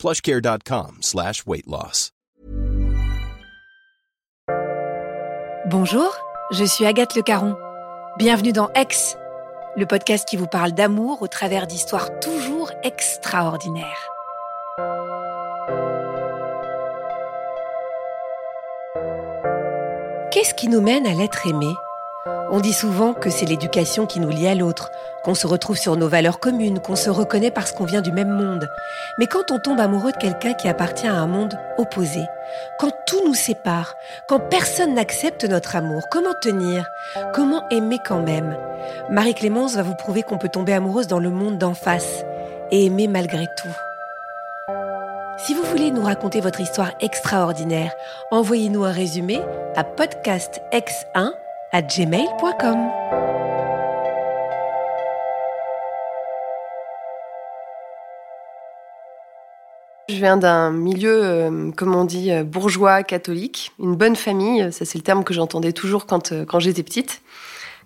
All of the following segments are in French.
plushcare.com slash. Bonjour, je suis Agathe Le Caron. Bienvenue dans Ex, le podcast qui vous parle d'amour au travers d'histoires toujours extraordinaires. Qu'est-ce qui nous mène à l'être aimé? On dit souvent que c'est l'éducation qui nous lie à l'autre, qu'on se retrouve sur nos valeurs communes, qu'on se reconnaît parce qu'on vient du même monde. Mais quand on tombe amoureux de quelqu'un qui appartient à un monde opposé, quand tout nous sépare, quand personne n'accepte notre amour, comment tenir? Comment aimer quand même? Marie-Clémence va vous prouver qu'on peut tomber amoureuse dans le monde d'en face et aimer malgré tout. Si vous voulez nous raconter votre histoire extraordinaire, envoyez-nous un résumé à podcastx1 Je viens d'un milieu, euh, comme on dit, euh, bourgeois catholique, une bonne famille, ça c'est le terme que j'entendais toujours quand, euh, quand j'étais petite,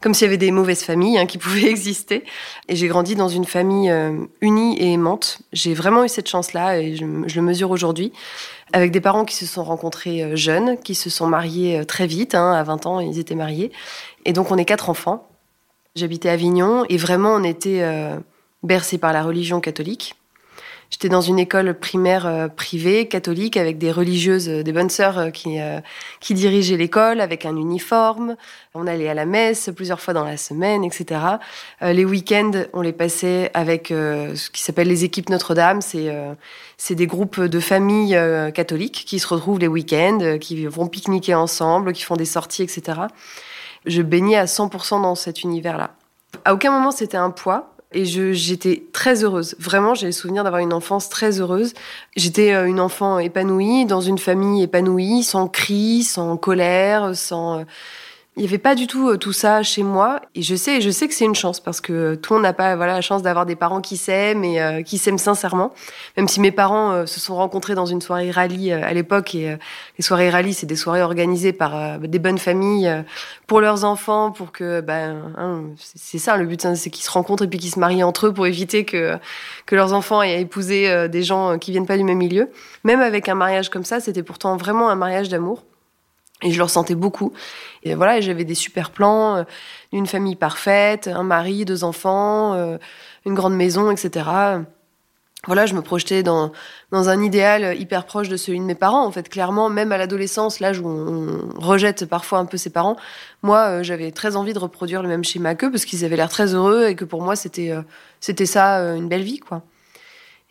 comme s'il y avait des mauvaises familles hein, qui pouvaient exister. Et j'ai grandi dans une famille unie et aimante. J'ai vraiment eu cette chance-là et je, le mesure aujourd'hui, avec des parents qui se sont rencontrés jeunes, qui se sont mariés très vite, hein, à 20 ans ils étaient mariés. Et donc on est quatre enfants. J'habitais à Avignon et vraiment on était bercés par la religion catholique. J'étais dans une école primaire euh, privée, catholique, avec des religieuses, euh, des bonnes sœurs euh, qui, qui dirigeaient l'école, avec un uniforme. On allait à la messe plusieurs fois dans la semaine, etc. les week-ends, on les passait avec ce qui s'appelle les équipes Notre-Dame. C'est c'est des groupes de familles catholiques qui se retrouvent les week-ends, qui vont pique-niquer ensemble, qui font des sorties, etc. Je baignais à 100% dans cet univers-là. À aucun moment c'était un poids et j'étais très heureuse. Vraiment, j'ai le souvenir d'avoir une enfance très heureuse. J'étais euh, une enfant épanouie, dans une famille épanouie, sans cris, sans colère, sans... Il n'y avait pas du tout euh, tout ça chez moi. Et je sais, je sais que c'est une chance parce que tout le monde n'a pas voilà, la chance d'avoir des parents qui s'aiment et euh, qui s'aiment sincèrement. Même si mes parents euh, se sont rencontrés dans une soirée rallye à l'époque. Et les soirées rallye, c'est des soirées organisées par des bonnes familles pour leurs enfants, pour que, ben, hein, c'est ça le but, hein, c'est qu'ils se rencontrent et puis qu'ils se marient entre eux pour éviter que, que leurs enfants aient épousé des gens qui viennent pas du même milieu. Même avec un mariage comme ça, c'était pourtant vraiment un mariage d'amour. Et je le ressentais beaucoup. Et voilà, j'avais des super plans, euh, une famille parfaite, un mari, deux enfants, euh, une grande maison, etc. Voilà, je me projetais dans, dans un idéal hyper proche de celui de mes parents. En fait, clairement, même à l'adolescence, l'âge où on, rejette parfois un peu ses parents, moi, euh, j'avais très envie de reproduire le même schéma qu'eux parce qu'ils avaient l'air très heureux et que pour moi, c'était c'était ça, une belle vie, quoi.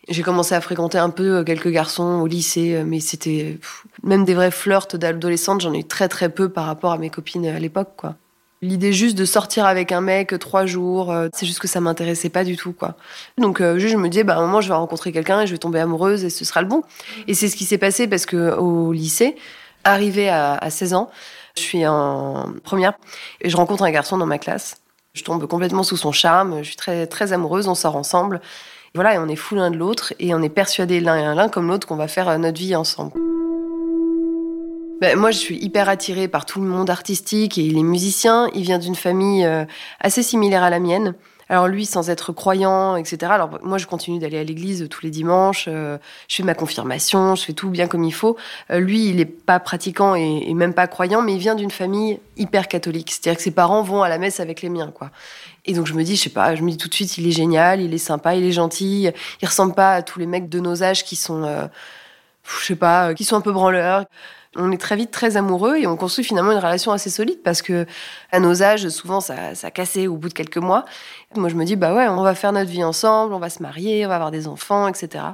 J'ai commencé à fréquenter un peu euh, quelques garçons au lycée, euh, mais c'était même des vrais flirts d'adolescente, j'en ai eu très très peu par rapport à mes copines à l'époque, quoi. L'idée juste de sortir avec un mec trois jours, euh, c'est juste que ça m'intéressait pas du tout, quoi. Donc juste je me disais, bah à un moment je vais rencontrer quelqu'un et je vais tomber amoureuse et ce sera le bon. Et c'est ce qui s'est passé parce que au lycée, arrivé à, à 16 ans, je suis en première et je rencontre un garçon dans ma classe. Je tombe complètement sous son charme, je suis très très amoureuse, on sort ensemble. Voilà, et on est fou l'un de l'autre et on est persuadé l'un l'un comme l'autre qu'on va faire euh, notre vie ensemble. Ben, moi, je suis hyper attirée par tout le monde artistique et il est musicien. Il vient d'une famille euh, assez similaire à la mienne. Alors lui, sans être croyant, etc. Alors moi, je continue d'aller à l'église tous les dimanches. Euh, je fais ma confirmation, je fais tout bien comme il faut. lui, il n'est pas pratiquant et, et, même pas croyant, mais il vient d'une famille hyper catholique. C'est-à-dire que ses parents vont à la messe avec les miens, quoi. Et donc je me dis, je sais pas, je me dis tout de suite, il est génial, il est sympa, il est gentil, il ressemble pas à tous les mecs de nos âges qui sont, euh, je sais pas, euh, qui sont un peu branleurs. On est très vite très amoureux et on construit finalement une relation assez solide parce que à nos âges, souvent ça, ça cassait au bout de quelques mois. Moi je me dis, bah ouais, on va faire notre vie ensemble, on va se marier, on va avoir des enfants, etc.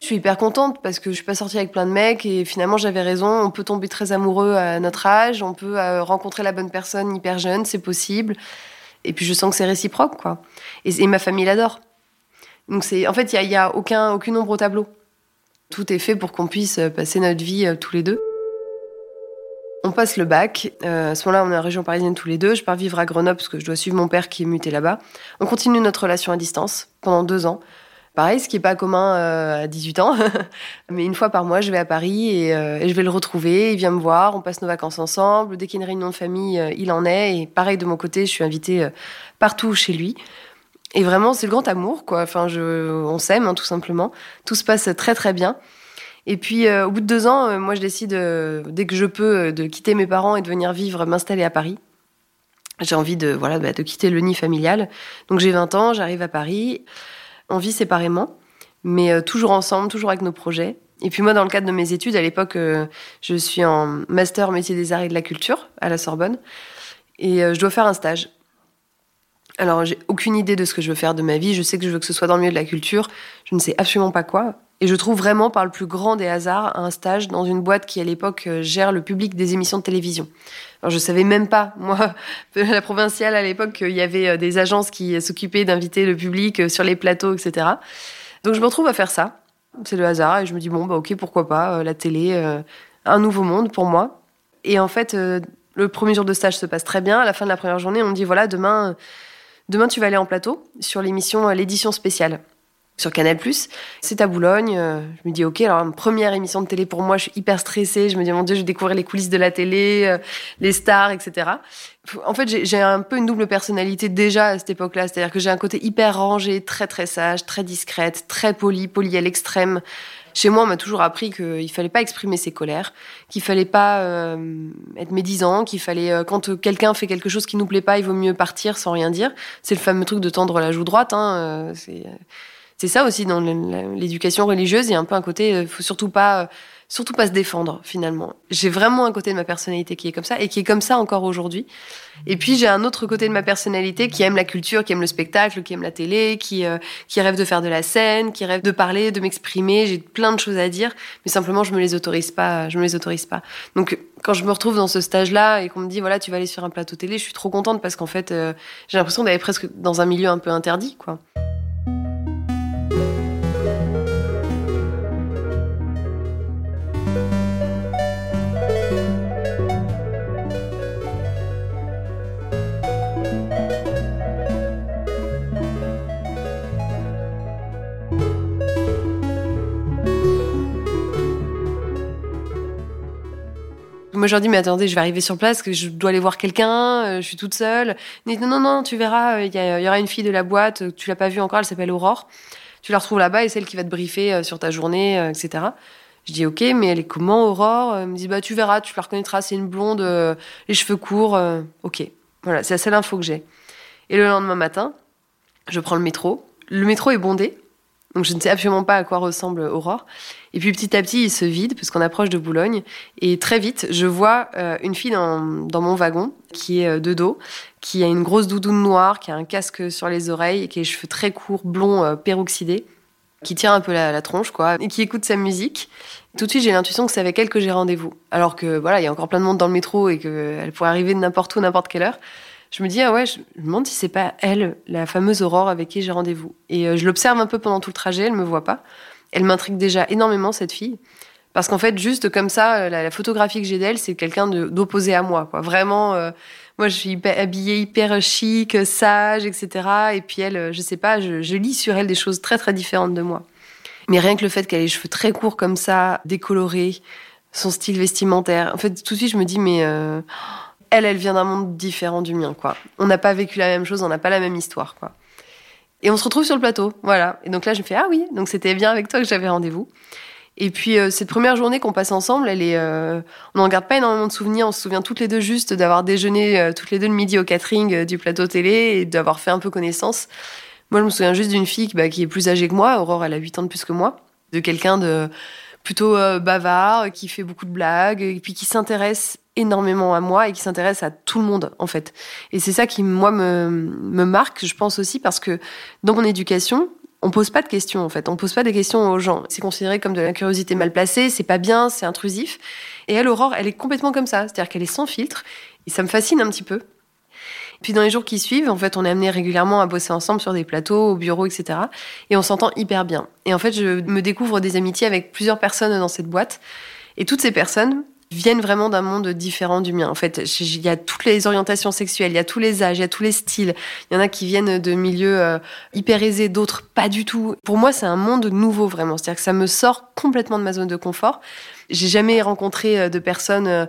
Je suis hyper contente parce que je suis pas sortie avec plein de mecs et finalement j'avais raison. On peut tomber très amoureux à notre âge, on peut euh, rencontrer la bonne personne hyper jeune, c'est possible. Et puis je sens que c'est réciproque, quoi. Et, ma famille l'adore. Donc c'est, en fait, il y a, a, aucun, aucune ombre au tableau. Tout est fait pour qu'on puisse passer notre vie tous les deux. On passe le bac. à ce moment-là, on est en région parisienne tous les deux. Je pars vivre à Grenoble parce que je dois suivre mon père qui est muté là-bas. On continue notre relation à distance pendant deux ans. Pareil, ce qui n'est pas commun à 18 ans. Mais une fois par mois, je vais à Paris et, et, je vais le retrouver. Il vient me voir, on passe nos vacances ensemble. Dès qu'il y a une réunion de famille, il en est. Et pareil, de mon côté, je suis invitée partout chez lui. Et vraiment, c'est le grand amour, quoi. Enfin, je, on s'aime, hein, tout simplement. Tout se passe très, très bien. Et puis, euh, au bout de deux ans, euh, moi, je décide, euh, dès que je peux, de quitter mes parents et de venir vivre, m'installer à Paris. J'ai envie de, voilà, bah, de quitter le nid familial. Donc, j'ai 20 ans, j'arrive à Paris. On vit séparément, mais toujours ensemble, toujours avec nos projets. Et puis moi, dans le cadre de mes études, à l'époque, je suis en master métier des arts et de la culture à la Sorbonne. Et je dois faire un stage. Alors, j'ai aucune idée de ce que je veux faire de ma vie. Je sais que je veux que ce soit dans le milieu de la culture. Je ne sais absolument pas quoi. Et je trouve vraiment, par le plus grand des hasards, un stage dans une boîte qui, à l'époque, euh, gère le public des émissions de télévision. Alors, je savais même pas, moi, la provinciale, à l'époque, qu'il y avait euh, des agences qui s'occupaient d'inviter le public euh, sur les plateaux, etc. Donc, je me retrouve à faire ça. C'est le hasard. Et je me dis, bon, bah, ok, pourquoi pas, la télé, un nouveau monde pour moi. Et en fait, le premier jour de stage se passe très bien. À la fin de la première journée, on me dit, voilà, demain, Demain, tu vas aller en plateau sur l'émission L'édition spéciale sur Canal+. C'est à Boulogne. Euh, je me dis, OK, alors première émission de télé pour moi, je suis hyper stressée. Je me dis, mon Dieu, je vais découvrir les coulisses de la télé, euh, les stars, etc. En fait, j'ai un peu une double personnalité déjà à cette époque-là. C'est-à-dire que j'ai un côté hyper rangé, très très sage, très discrète, très poli, poli à l'extrême. Chez moi, on m'a toujours appris qu'il fallait pas exprimer ses colères, qu'il fallait pas euh, être médisant, qu'il fallait quand quelqu'un fait quelque chose qui nous plaît pas, il vaut mieux partir sans rien dire. C'est le fameux truc de tendre la joue droite. Hein, c'est ça aussi dans l'éducation religieuse. Il y a un peu un côté, faut surtout pas surtout pas se défendre finalement. J'ai vraiment un côté de ma personnalité qui est comme ça et qui est comme ça encore aujourd'hui. Et puis j'ai un autre côté de ma personnalité qui aime la culture, qui aime le spectacle, qui aime la télé, qui euh, qui rêve de faire de la scène, qui rêve de parler, de m'exprimer. J'ai plein de choses à dire, mais simplement je me les autorise pas. Je me les autorise pas. Donc quand je me retrouve dans ce stage-là et qu'on me dit voilà tu vas aller sur un plateau télé, je suis trop contente parce qu'en fait euh, j'ai l'impression d'aller presque dans un milieu un peu interdit quoi. Moi, je leur dis, mais attendez, je vais arriver sur place, que je dois aller voir quelqu'un, euh, je suis toute seule. Ils disent, non, non, tu verras, euh, il y, aura une fille de la boîte, euh, tu l'as pas vue encore, elle s'appelle Aurore. Tu la retrouves là-bas et c'est elle qui va te briefer sur ta journée, etc. Je dis, ok, mais elle est comment, Aurore? Elle me dit, bah, tu verras, tu la reconnaîtras, c'est une blonde, les cheveux courts, ok. Voilà, c'est la seule info que j'ai. Et le lendemain matin, je prends le métro. Le métro est bondé, donc je ne sais absolument pas à quoi ressemble Aurore. Et puis petit à petit, il se vide puisqu'on approche de Boulogne. Et très vite, je vois euh, une fille dans, dans, mon wagon qui est euh, de dos, qui a une grosse doudoune noire, qui a un casque sur les oreilles, qui a les cheveux très courts, blonds, euh, peroxydés, qui tient un peu la, la, tronche, quoi, et qui écoute sa musique. Tout de suite, j'ai l'intuition que c'est avec elle que j'ai rendez-vous. Alors que voilà, il y a encore plein de monde dans le métro et qu'elle pourrait arriver de n'importe où, n'importe quelle heure je me dis, ah ouais, je me demande si c'est pas elle, la fameuse Aurore avec qui j'ai rendez-vous. Et euh, je l'observe un peu pendant tout le trajet, elle me voit pas. Elle m'intrigue déjà énormément, cette fille. Parce qu'en fait, juste comme ça, euh, la, photographie que j'ai d'elle, c'est quelqu'un d'opposé à moi. Quoi. Vraiment, euh, moi, je suis habillée hyper chic, sage, etc. Et puis elle, je sais pas, je, je, lis sur elle des choses très très différentes de moi. Mais rien que le fait qu'elle ait les cheveux très courts comme ça, décolorés, son style vestimentaire, en fait, tout de suite, je me dis, mais elle, elle vient d'un monde différent du mien, quoi. On n'a pas vécu la même chose, on n'a pas la même histoire, quoi. Et on se retrouve sur le plateau, voilà. Et donc là, je me fais ah oui, donc c'était bien avec toi que j'avais rendez-vous. Et puis euh, cette première journée qu'on passe ensemble, elle est, euh, on n'en garde pas énormément de souvenirs. On se souvient toutes les deux juste d'avoir déjeuné euh, toutes les deux le midi au catering du plateau télé et d'avoir fait un peu connaissance. Moi, je me souviens juste d'une fille bah, qui est plus âgée que moi. Aurore, elle a 8 ans de plus que moi. De quelqu'un de plutôt bavard, qui fait beaucoup de blagues, et puis qui s'intéresse énormément à moi et qui s'intéresse à tout le monde en fait. Et c'est ça qui moi me, me marque, je pense aussi parce que dans mon éducation, on pose pas de questions en fait, on pose pas des questions aux gens. C'est considéré comme de la curiosité mal placée, c'est pas bien, c'est intrusif. Et elle, Aurore, elle est complètement comme ça, c'est-à-dire qu'elle est sans filtre et ça me fascine un petit peu. Puis dans les jours qui suivent, en fait, on est amené régulièrement à bosser ensemble sur des plateaux, au bureau, etc. Et on s'entend hyper bien. Et en fait, je me découvre des amitiés avec plusieurs personnes dans cette boîte. Et toutes ces personnes, viennent vraiment d'un monde différent du mien. En fait, il y a toutes les orientations sexuelles, il y a tous les âges, il y a tous les styles. Il y en a qui viennent de milieux euh, hyper aisés, d'autres pas du tout. Pour moi, c'est un monde nouveau vraiment. C'est-à-dire que ça me sort complètement de ma zone de confort. J'ai jamais rencontré euh, de personnes euh,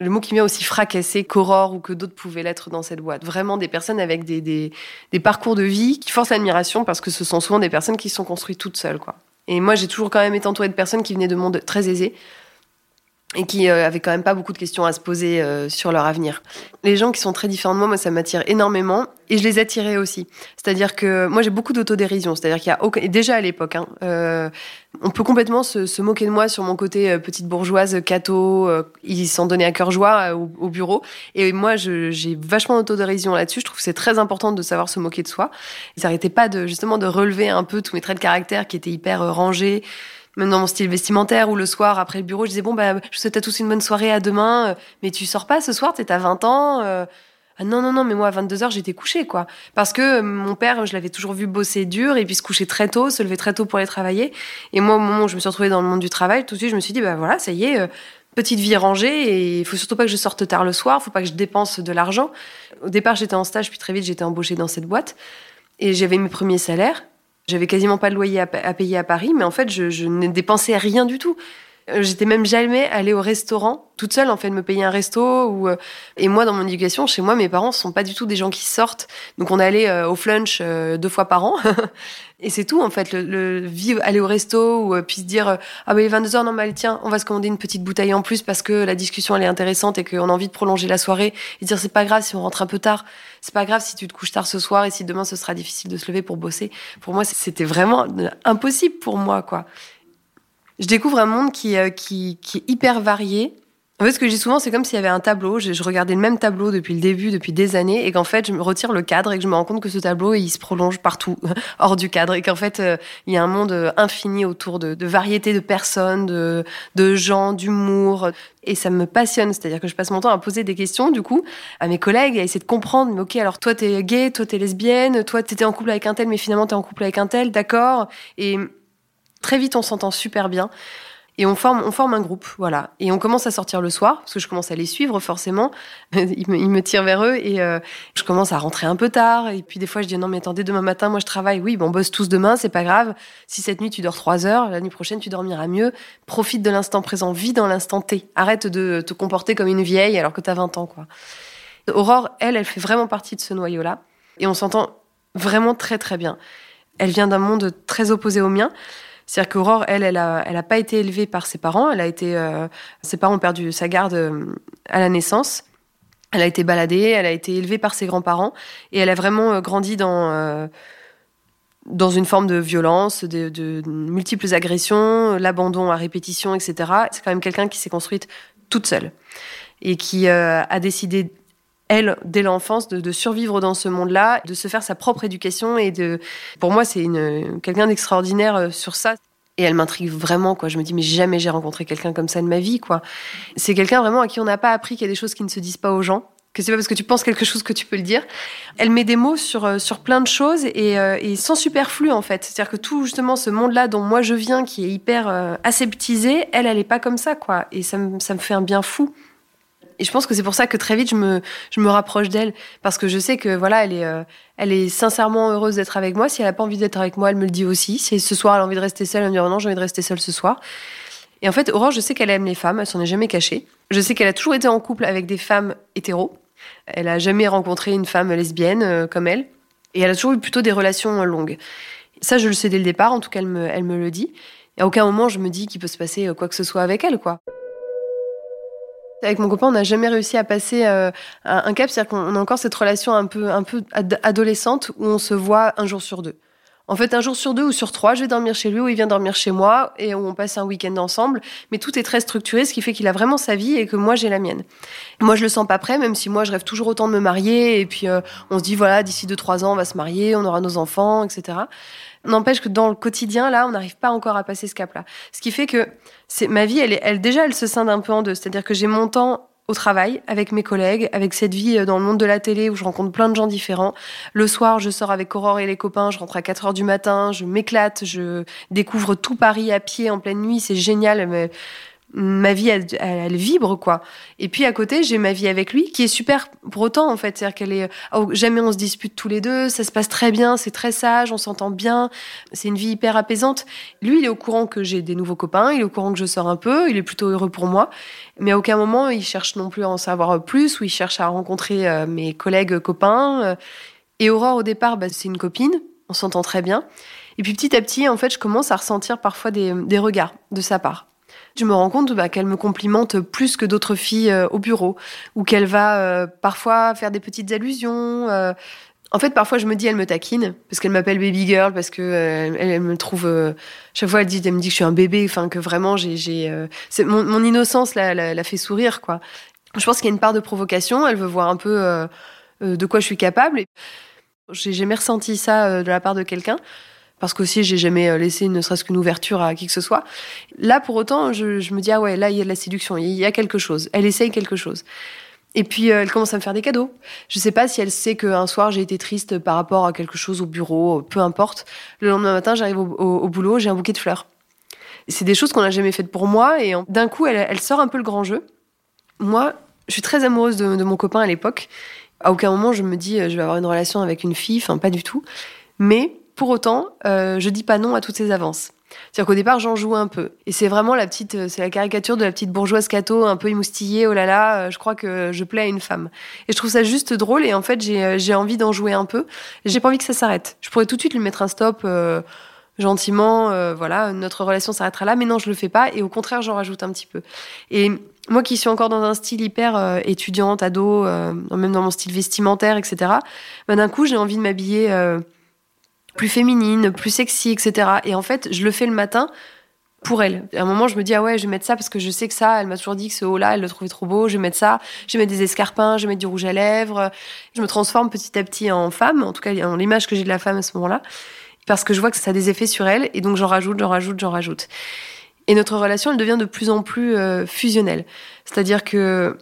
le mot qui vient aussi fracassé qu'Aurore ou que d'autres pouvaient l'être dans cette boîte. Vraiment des personnes avec des, des, parcours de vie qui forcent l'admiration parce que ce sont souvent des personnes qui se sont construites toutes seules. Et moi, j'ai toujours quand même été entourée de personnes qui venaient de mondes très aisés et qui euh, avaient quand même pas beaucoup de questions à se poser euh, sur leur avenir. Les gens qui sont très différents de moi, moi ça m'attire énormément et je les attirais aussi. C'est-à-dire que moi j'ai beaucoup d'autodérision, c'est-à-dire qu'il y a aucun... déjà à l'époque, hein, euh, on peut complètement se, se, moquer de moi sur mon côté euh, petite bourgeoise, cato, ils s'en donnaient à cœur joie au, au, bureau et moi j'ai vachement d'autodérision là-dessus. Je trouve que c'est très important de savoir se moquer de soi. Ils n'arrêtaient pas de justement de relever un peu tous mes traits de caractère qui étaient hyper rangés même dans mon style vestimentaire, ou le soir, après le bureau, je disais, bon, bah, je vous souhaite à tous une bonne soirée, à demain, euh, mais tu sors pas ce soir, t'es à 20 ans. Euh. Ah non, non, non, mais moi, à 22h, j'étais couchée, quoi. Parce que euh, mon père, je l'avais toujours vu bosser dur, et puis se coucher très tôt, se lever très tôt pour aller travailler. Et moi, au moment où je me suis retrouvée dans le monde du travail, tout de suite, je me suis dit, bah voilà, ça y est, petite vie rangée, et il faut surtout pas que je sorte tard le soir, faut pas que je dépense de l'argent. Au départ, j'étais en stage, puis très vite, j'étais embauchée dans cette boîte, et j'avais mes premiers salaires. J'avais quasiment pas de loyer à, payer à Paris, mais en fait, je, je ne dépensais rien du tout. Euh, j'étais même jamais allée au restaurant toute seule en fait, de me payer un resto. Ou euh, et moi, dans mon éducation, chez moi, mes parents sont pas du tout des gens qui sortent. Donc on allait euh, au flunch deux fois par an. et c'est tout en fait. Le, le, vivre, aller au resto ou puis se dire ah ben il est 22 h non mais tiens, on va se commander une petite bouteille en plus parce que la discussion elle est intéressante et qu'on a envie de prolonger la soirée. Et dire c'est pas grave si on rentre un peu tard. C'est pas grave si tu te couches tard ce soir et si demain ce sera difficile de se lever pour bosser. Pour moi, c'était vraiment impossible pour moi quoi je découvre un monde qui, euh, qui, qui est hyper varié. En fait, ce que dis souvent, c'est comme s'il y avait un tableau. Je, regardais le même tableau depuis le début, depuis des années, et qu'en fait, je me retire le cadre et que je me rends compte que ce tableau, il se prolonge partout, hors du cadre, et qu'en fait, euh, il y a un monde euh, infini autour de, de variétés de personnes, de, de gens, d'humour. Et ça me passionne. C'est-à-dire que je passe mon temps à poser des questions, du coup, à mes collègues, à essayer de comprendre. Mais ok, alors toi, t'es gay, toi, t'es lesbienne, toi, t'étais en couple avec un tel, mais finalement, t'es en couple avec un tel, d'accord. Et Très vite, on s'entend super bien. Et on forme, on forme un groupe, voilà. Et on commence à sortir le soir, parce que je commence à les suivre forcément. ils, me, tirent vers eux et euh, je commence à rentrer un peu tard. Et puis des fois, je dis non mais attendez, demain matin, moi je travaille. Oui, bon, on bosse tous demain, c'est pas grave. Si cette nuit tu dors trois heures, la nuit prochaine tu dormiras mieux. Profite de l'instant présent, vis dans l'instant T. Arrête de te comporter comme une vieille alors que t'as 20 ans, quoi. Aurore, elle, elle fait vraiment partie de ce noyau-là. Et on s'entend vraiment très très bien. Elle vient d'un monde très opposé au mien. C'est-à-dire qu'Aurore, elle, elle a, elle a pas été élevée par ses parents. Elle a été, euh, ses parents ont perdu sa garde euh, à la naissance. Elle a été baladée, elle a été élevée par ses grands-parents et elle a vraiment euh, grandi dans dans une forme de violence, de multiples agressions, l'abandon à répétition, etc. C'est quand même quelqu'un qui s'est construite toute seule et qui a décidé elle, dès l'enfance, de, de, survivre dans ce monde-là, de se faire sa propre éducation et de. Pour moi, c'est quelqu'un d'extraordinaire euh, sur ça. Et elle m'intrigue vraiment, quoi. Je me dis, mais jamais j'ai rencontré quelqu'un comme ça de ma vie, quoi. C'est quelqu'un vraiment à qui on n'a pas appris qu'il y a des choses qui ne se disent pas aux gens. Que c'est pas parce que tu penses quelque chose que tu peux le dire. Elle met des mots sur, euh, sur plein de choses et, euh, et sans superflu, en fait. C'est-à-dire que tout, justement, ce monde-là dont moi je viens, qui est hyper aseptisé, elle, elle est pas comme ça, quoi. Et ça me, ça me fait un bien fou. Et je pense que c'est pour ça que très vite je me, je me rapproche d'elle parce que je sais que voilà, elle est, euh, elle est sincèrement heureuse d'être avec moi. Si elle a pas envie d'être avec moi, elle me le dit aussi. Si ce soir elle a envie de rester seule, elle me dit oh non, j'ai envie de rester seule ce soir. Et en fait, Aurore, je sais qu'elle aime les femmes, elle s'en est jamais cachée. Je sais qu'elle a toujours été en couple avec des femmes hétéros. Elle a jamais rencontré une femme lesbienne euh, comme elle. Et elle a toujours eu plutôt des relations longues. Ça, je le sais dès le départ, en tout cas, elle me, elle me le dit. Et à aucun moment, je me dis qu'il peut se passer euh, quoi que ce soit avec elle, quoi. Avec mon copain, on n'a jamais réussi à passer euh, un cap, c'est-à-dire qu'on a encore cette relation un peu, un peu adolescente où on se voit un jour sur deux. En fait, un jour sur deux ou sur trois, je vais dormir chez lui ou il vient dormir chez moi et on passe un week-end ensemble. Mais tout est très structuré, ce qui fait qu'il a vraiment sa vie et que moi j'ai la mienne. Moi, je le sens pas prêt, même si moi je rêve toujours autant de me marier et puis euh, on se dit voilà, d'ici deux trois ans on va se marier, on aura nos enfants, etc. N'empêche que dans le quotidien, là, on n'arrive pas encore à passer ce cap-là. Ce qui fait que c'est ma vie, elle, est, elle déjà, elle se scinde un peu en deux. C'est-à-dire que j'ai mon temps au travail, avec mes collègues, avec cette vie euh, dans le monde de la télé où je rencontre plein de gens différents. Le soir, je sors avec Aurore et les copains, je rentre à 4 heures du matin, je m'éclate, je découvre tout Paris à pied en pleine nuit, c'est génial. Mais ma vie elle, elle, vibre quoi. Et puis à côté j'ai ma vie avec lui qui est super pour autant en fait. C'est-à-dire qu'elle est oh, jamais on se dispute tous les deux ça se passe très bien c'est très sage on s'entend bien c'est une vie hyper apaisante. Lui il est au courant que j'ai des nouveaux copains il est au courant que je sors un peu il est plutôt heureux pour moi. Mais à aucun moment il cherche non plus à en savoir plus ou il cherche à rencontrer euh, mes collègues copains et Aurore au départ bah, c'est une copine on s'entend très bien. Et puis petit à petit en fait je commence à ressentir parfois des, des regards de sa part je me rends compte bah, qu'elle me complimente plus que d'autres filles euh, au bureau, ou qu'elle va euh, parfois faire des petites allusions. Euh. En fait, parfois, je me dis, elle me taquine, parce qu'elle m'appelle baby girl, parce que elle, me trouve. chaque fois, elle, me dit que je suis un bébé, enfin, que vraiment, j'ai. mon, innocence la, la, fait sourire. Je pense qu'il y a une part de provocation, elle veut voir un peu de quoi je suis capable. J'ai jamais ressenti ça de la part de quelqu'un parce qu'aussi j'ai jamais euh, laissé ne serait-ce qu'une ouverture à qui que ce soit. Là, pour autant, je, me dis ah ouais, là il y a de la séduction, il y a quelque chose. Elle essaye quelque chose. Et puis euh, elle commence à me faire des cadeaux. Je sais pas si elle sait qu'un soir j'ai été triste par rapport à quelque chose au bureau, peu importe. Le lendemain matin, j'arrive au, boulot, j'ai un bouquet de fleurs. C'est des choses qu'on n'a jamais faites pour moi et d'un coup, elle, elle, sort un peu le grand jeu. Moi, je suis très amoureuse de, de mon copain à l'époque. À aucun moment je me dis euh, je vais avoir une relation avec une fille, enfin pas du tout. Mais pour autant, euh, je dis pas non à toutes ces avances. C'est-à-dire qu'au départ, j'en joue un peu. Et c'est vraiment la petite, euh, c'est la caricature de la petite bourgeoise cato, un peu émoustillée, oh là là, euh, je crois que je plais à une femme. Et je trouve ça juste drôle et en fait, j'ai envie d'en jouer un peu. J'ai pas envie que ça s'arrête. Je pourrais tout de suite lui mettre un stop, gentiment, voilà, notre relation s'arrêtera là, mais non, je le fais pas et au contraire, j'en rajoute un petit peu. Et moi qui suis encore dans un style hyper étudiante, ado, même dans mon style vestimentaire, etc., ben, d'un coup, j'ai envie de m'habiller plus féminine, plus sexy, etc. Et en fait, je le fais le matin pour elle. À un moment, je me dis, ah ouais, je vais mettre ça parce que je sais que ça, elle m'a toujours dit que ce haut-là, elle le trouvait trop beau, je vais mettre ça, je vais mettre des escarpins, je vais mettre du rouge à lèvres. Je me transforme petit à petit en femme, en tout cas, en l'image que j'ai de la femme à ce moment-là, parce que je vois que ça a des effets sur elle, et donc j'en rajoute, j'en rajoute, j'en rajoute. Et notre relation, elle devient de plus en plus euh, fusionnelle. C'est-à-dire que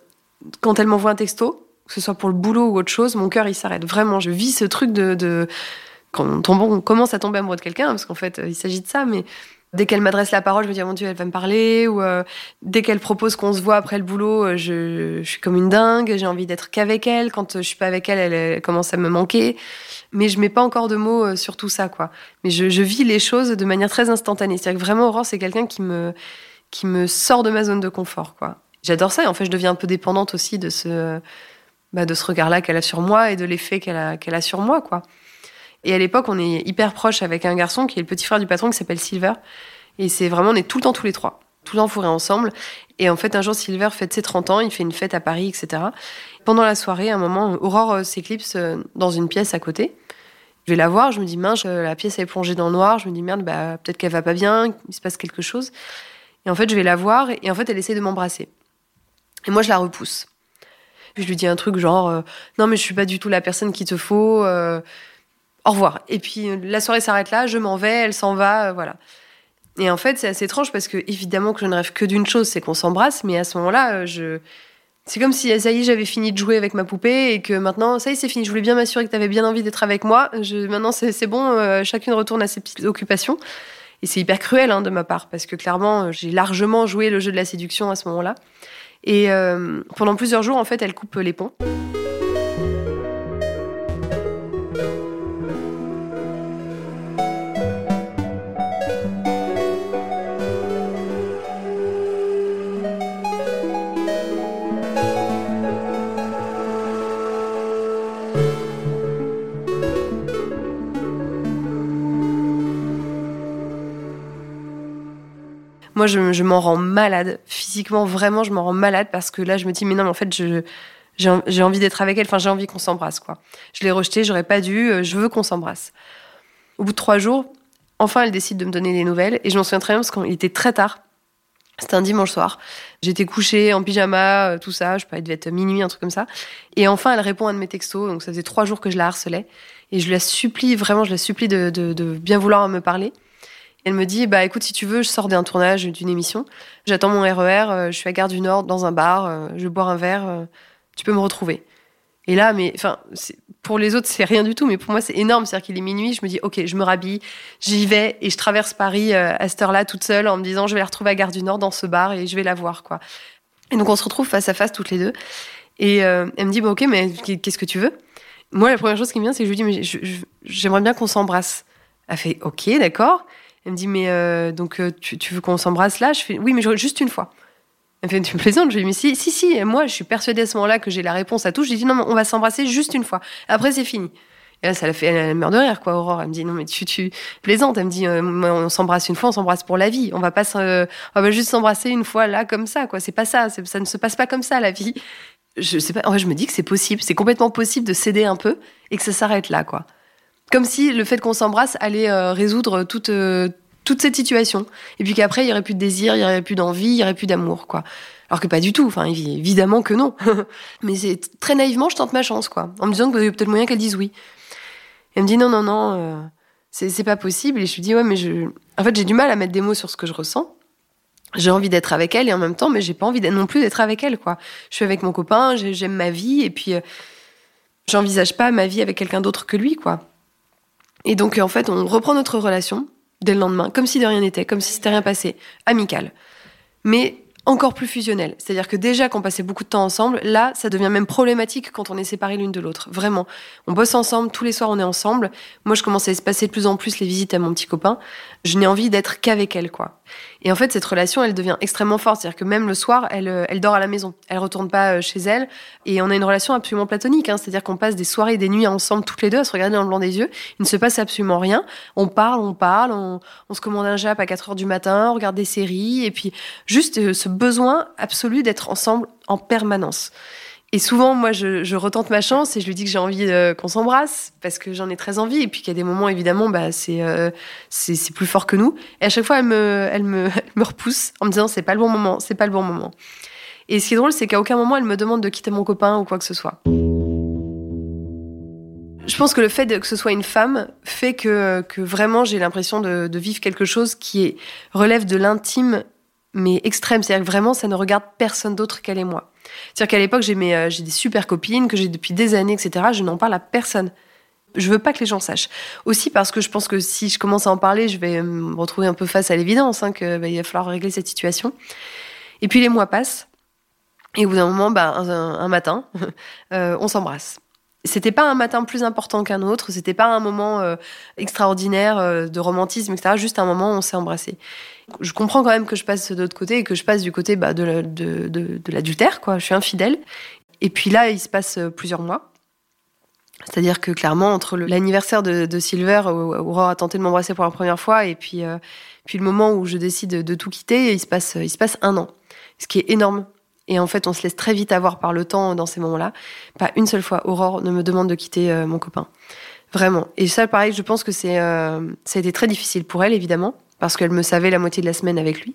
quand elle m'envoie un texto, que ce soit pour le boulot ou autre chose, mon cœur, il s'arrête. Vraiment, je vis ce truc de, de quand on, commence à tomber amoureux de quelqu'un, parce qu'en fait, euh, il s'agit de ça, mais dès qu'elle m'adresse la parole, je me dis, oh mon Dieu, elle va me parler, ou euh, dès qu'elle propose qu'on se voit après le boulot, euh, je, suis comme une dingue, j'ai envie d'être qu'avec elle. Quand je suis pas avec elle, elle, commence à me manquer. Mais je mets pas encore de mots sur tout ça, quoi. Mais je, vis les choses de manière très instantanée. C'est-à-dire que vraiment, Aurore, c'est quelqu'un qui me, qui me sort de ma zone de confort, quoi. J'adore ça, et en fait, je deviens un peu dépendante aussi de ce, bah, de ce regard-là qu'elle a sur moi et de l'effet qu'elle a, qu'elle a sur moi, quoi. Et à l'époque, on est hyper proche avec un garçon qui est le petit frère du patron qui s'appelle Silver. Et c'est vraiment, on est tout le temps tous les trois, tout le temps fourrés ensemble. Et en fait, un jour, Silver fête ses 30 ans, il fait une fête à Paris, etc. Pendant la soirée, à un moment, Aurore euh, s'éclipse euh, dans une pièce à côté. Je vais la voir, je me dis, mince, euh, la pièce est plongée dans le noir. Je me dis, merde, bah, peut-être qu'elle va pas bien, il se passe quelque chose. Et en fait, je vais la voir, et en fait, elle essaie de m'embrasser. Et moi, je la repousse. je lui dis un truc genre, non, mais je suis pas du tout la personne qu'il te faut au revoir. Et puis la soirée s'arrête là, je m'en vais, elle s'en va, euh, voilà. Et en fait, c'est assez étrange parce que évidemment que je ne rêve que d'une chose, c'est qu'on s'embrasse, mais à ce moment-là, euh, c'est comme si ça y est, j'avais fini de jouer avec ma poupée et que maintenant, ça y est, c'est fini. Je voulais bien m'assurer que tu avais bien envie d'être avec moi. Maintenant, c'est bon, euh, chacune retourne à ses petites occupations. Et c'est hyper cruel hein, de ma part parce que clairement, j'ai largement joué le jeu de la séduction à ce moment-là. Et pendant plusieurs jours, en fait, elle coupe les ponts. Je, m'en rends malade. Physiquement, vraiment, je m'en rends malade parce que là, je me dis, mais non, mais en fait, j'ai envie d'être avec elle. Enfin, j'ai envie qu'on s'embrasse, quoi. Je l'ai rejeté, j'aurais pas dû. Euh, je veux qu'on s'embrasse. Au bout de trois jours, enfin, elle décide de me donner des nouvelles. Et je m'en souviens très bien parce qu'il était très tard. C'était un dimanche soir. J'étais couchée en pyjama, euh, tout ça. Je sais pas, il devait être minuit, un truc comme ça. Et enfin, elle répond à un de mes textos. Donc, ça faisait trois jours que je la harcelais. Et je la supplie, vraiment, je la supplie de bien vouloir me parler. Elle me dit, bah écoute, si tu veux, je sors d'un tournage d'une émission. J'attends mon RER, euh, je suis à Gare du Nord, dans un bar, euh, je bois un verre, euh, tu peux me retrouver. Et là, mais enfin, pour les autres, c'est rien du tout, mais pour moi, c'est énorme. C'est-à-dire qu'il est minuit, je me dis, ok, je me rhabille, j'y vais et je traverse Paris à cette heure-là toute seule en me disant, je vais la retrouver à Gare du Nord dans ce bar et je vais la voir, quoi. Et donc on se retrouve face à face toutes les deux. Et elle me dit, bon, ok, mais qu'est-ce que tu veux? Moi, la première chose qui me vient, c'est que je lui dis, mais j'aimerais bien qu'on s'embrasse. Elle fait, ok, d'accord. Elle me dit, mais euh, donc euh, tu, veux qu'on s'embrasse là? Je fais, oui, mais juste une fois. Elle me fait, tu me plaisantes? Je lui dis, mais si, si, si. moi, je suis persuadée à ce moment-là que j'ai la réponse à tout. Je lui dis, non, on va s'embrasser juste une fois. Après, c'est fini. Et là, ça la fait, elle, meurt de rire, quoi, Aurore. Elle me dit, non, mais tu, tu plaisantes. Elle me dit, euh, on s'embrasse une fois, on s'embrasse pour la vie. On va pas, on va juste s'embrasser une fois là, comme ça, quoi. C'est pas ça. Ça ne se passe pas comme ça, la vie. Je sais pas. En je me dis que c'est possible. C'est complètement possible de céder un peu et que ça s'arrête là, quoi. Comme si le fait qu'on s'embrasse allait euh, résoudre toute, euh, toute cette situation. Et puis qu'après, il y aurait plus de désir, il y aurait plus d'envie, il y aurait plus d'amour, quoi. Alors que pas du tout. Enfin, évidemment que non. Mais c'est très naïvement, je tente ma chance, quoi. En me disant qu'il y a peut-être moyen qu'elle dise oui. Elle me dit non, non, non, euh, c'est pas possible. Et je lui dis ouais, mais je. En fait, j'ai du mal à mettre des mots sur ce que je ressens. J'ai envie d'être avec elle et en même temps, mais j'ai pas envie non plus d'être avec elle, quoi. Je suis avec mon copain, j'aime ma vie et puis j'envisage pas ma vie avec quelqu'un d'autre que lui, quoi. Et donc, en fait, on reprend notre relation dès le lendemain, comme si de rien n'était, comme si c'était rien passé, amical. Mais encore plus fusionnel. C'est-à-dire que déjà qu'on passait beaucoup de temps ensemble, là, ça devient même problématique quand on est séparés l'une de l'autre. Vraiment. On bosse ensemble, tous les soirs on est ensemble. Moi, je commence à passer de plus en plus les visites à mon petit copain. Je n'ai envie d'être qu'avec elle, quoi. Et en fait, cette relation, elle devient extrêmement forte. C'est-à-dire que même le soir, elle, euh, elle dort à la maison. Elle retourne pas euh, chez elle. Et on a une relation absolument platonique. Hein. C'est-à-dire qu'on passe des soirées des nuits ensemble, toutes les deux, à se regarder dans le blanc des yeux. Il ne se passe absolument rien. On parle, on parle, on, on se commande un jap à 4 heures du matin, on regarde des séries. Et puis, juste euh, ce besoin absolu d'être ensemble en permanence. Et souvent, moi, je, retente ma chance et je lui dis que j'ai envie euh, qu'on s'embrasse parce que j'en ai très envie. Et puis qu'il y a des moments, évidemment, bah, euh, c'est c'est plus fort que nous. Et à chaque fois, elle me, repousse en me disant c'est pas le bon moment, c'est pas le bon moment. Et ce qui est drôle, c'est qu'à aucun moment, elle me demande de quitter mon copain ou quoi que ce soit. Je pense que le fait que ce soit une femme fait que, vraiment j'ai l'impression de, vivre quelque chose qui relève de l'intime mais extrême. C'est-à-dire que vraiment, ça ne regarde personne d'autre qu'elle et moi. C'est-à-dire qu'à l'époque, j'ai euh, des super copines que j'ai depuis des années, etc. Je n'en parle à personne. Je veux pas que les gens sachent. Aussi parce que je pense que si je commence à en parler, je vais me retrouver un peu face à l'évidence hein, qu'il bah, va falloir régler cette situation. Et puis les mois passent. Et au bout d'un moment, bah, un, matin, euh, on s'embrasse. C'était pas un matin plus important qu'un autre, c'était pas un moment euh, extraordinaire de romantisme, etc. Juste un moment où on s'est embrassé je comprends quand même que je passe de l'autre côté et que je passe du côté bah, de, l'adultère, quoi. Je suis infidèle. Et puis là, il se passe euh, plusieurs mois. C'est-à-dire que clairement, entre l'anniversaire de, Silver, où Aurore a tenté de m'embrasser pour la première fois, et puis, euh, puis le moment où je décide de, tout quitter, il se, passe, il se passe un an. Ce qui est énorme. Et en fait, on se laisse très vite avoir par le temps dans ces moments-là. Pas une seule fois, Aurore ne me demande de quitter euh, mon copain. Vraiment. Et ça, pareil, je pense que c'est, ça a été très difficile pour elle, évidemment parce qu'elle me savait la moitié de la semaine avec lui.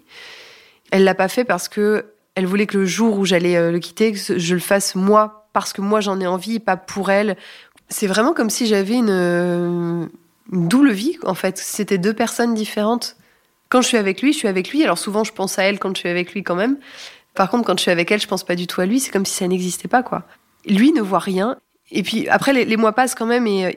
Elle l'a pas fait parce que elle voulait que le jour où j'allais euh, le quitter, je le fasse moi, parce que moi j'en ai envie, pas pour elle. C'est vraiment comme si j'avais une, double vie, en fait. C'était deux personnes différentes. Quand je suis avec lui, je suis avec lui. Alors souvent, je pense à elle quand je suis avec lui quand même. Par contre, quand je suis avec elle, je pense pas du tout à lui. C'est comme si ça n'existait pas, quoi. Lui ne voit rien. Et puis après, les, mois passent quand même et euh,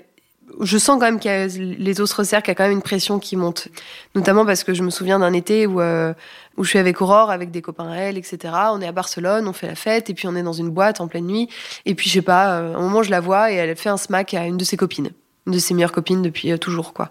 je sens quand même que les os se resserrent, qu'il y a quand même une pression qui monte. Notamment parce que je me souviens d'un été où, euh, où je suis avec Aurore, avec des copains à elle, etc. On est à Barcelone, on fait la fête, et puis on est dans une boîte en pleine nuit. Et puis, je sais pas, euh, à un moment, je la vois et elle fait un smack à une de ses copines. Une de ses meilleures copines depuis toujours, quoi.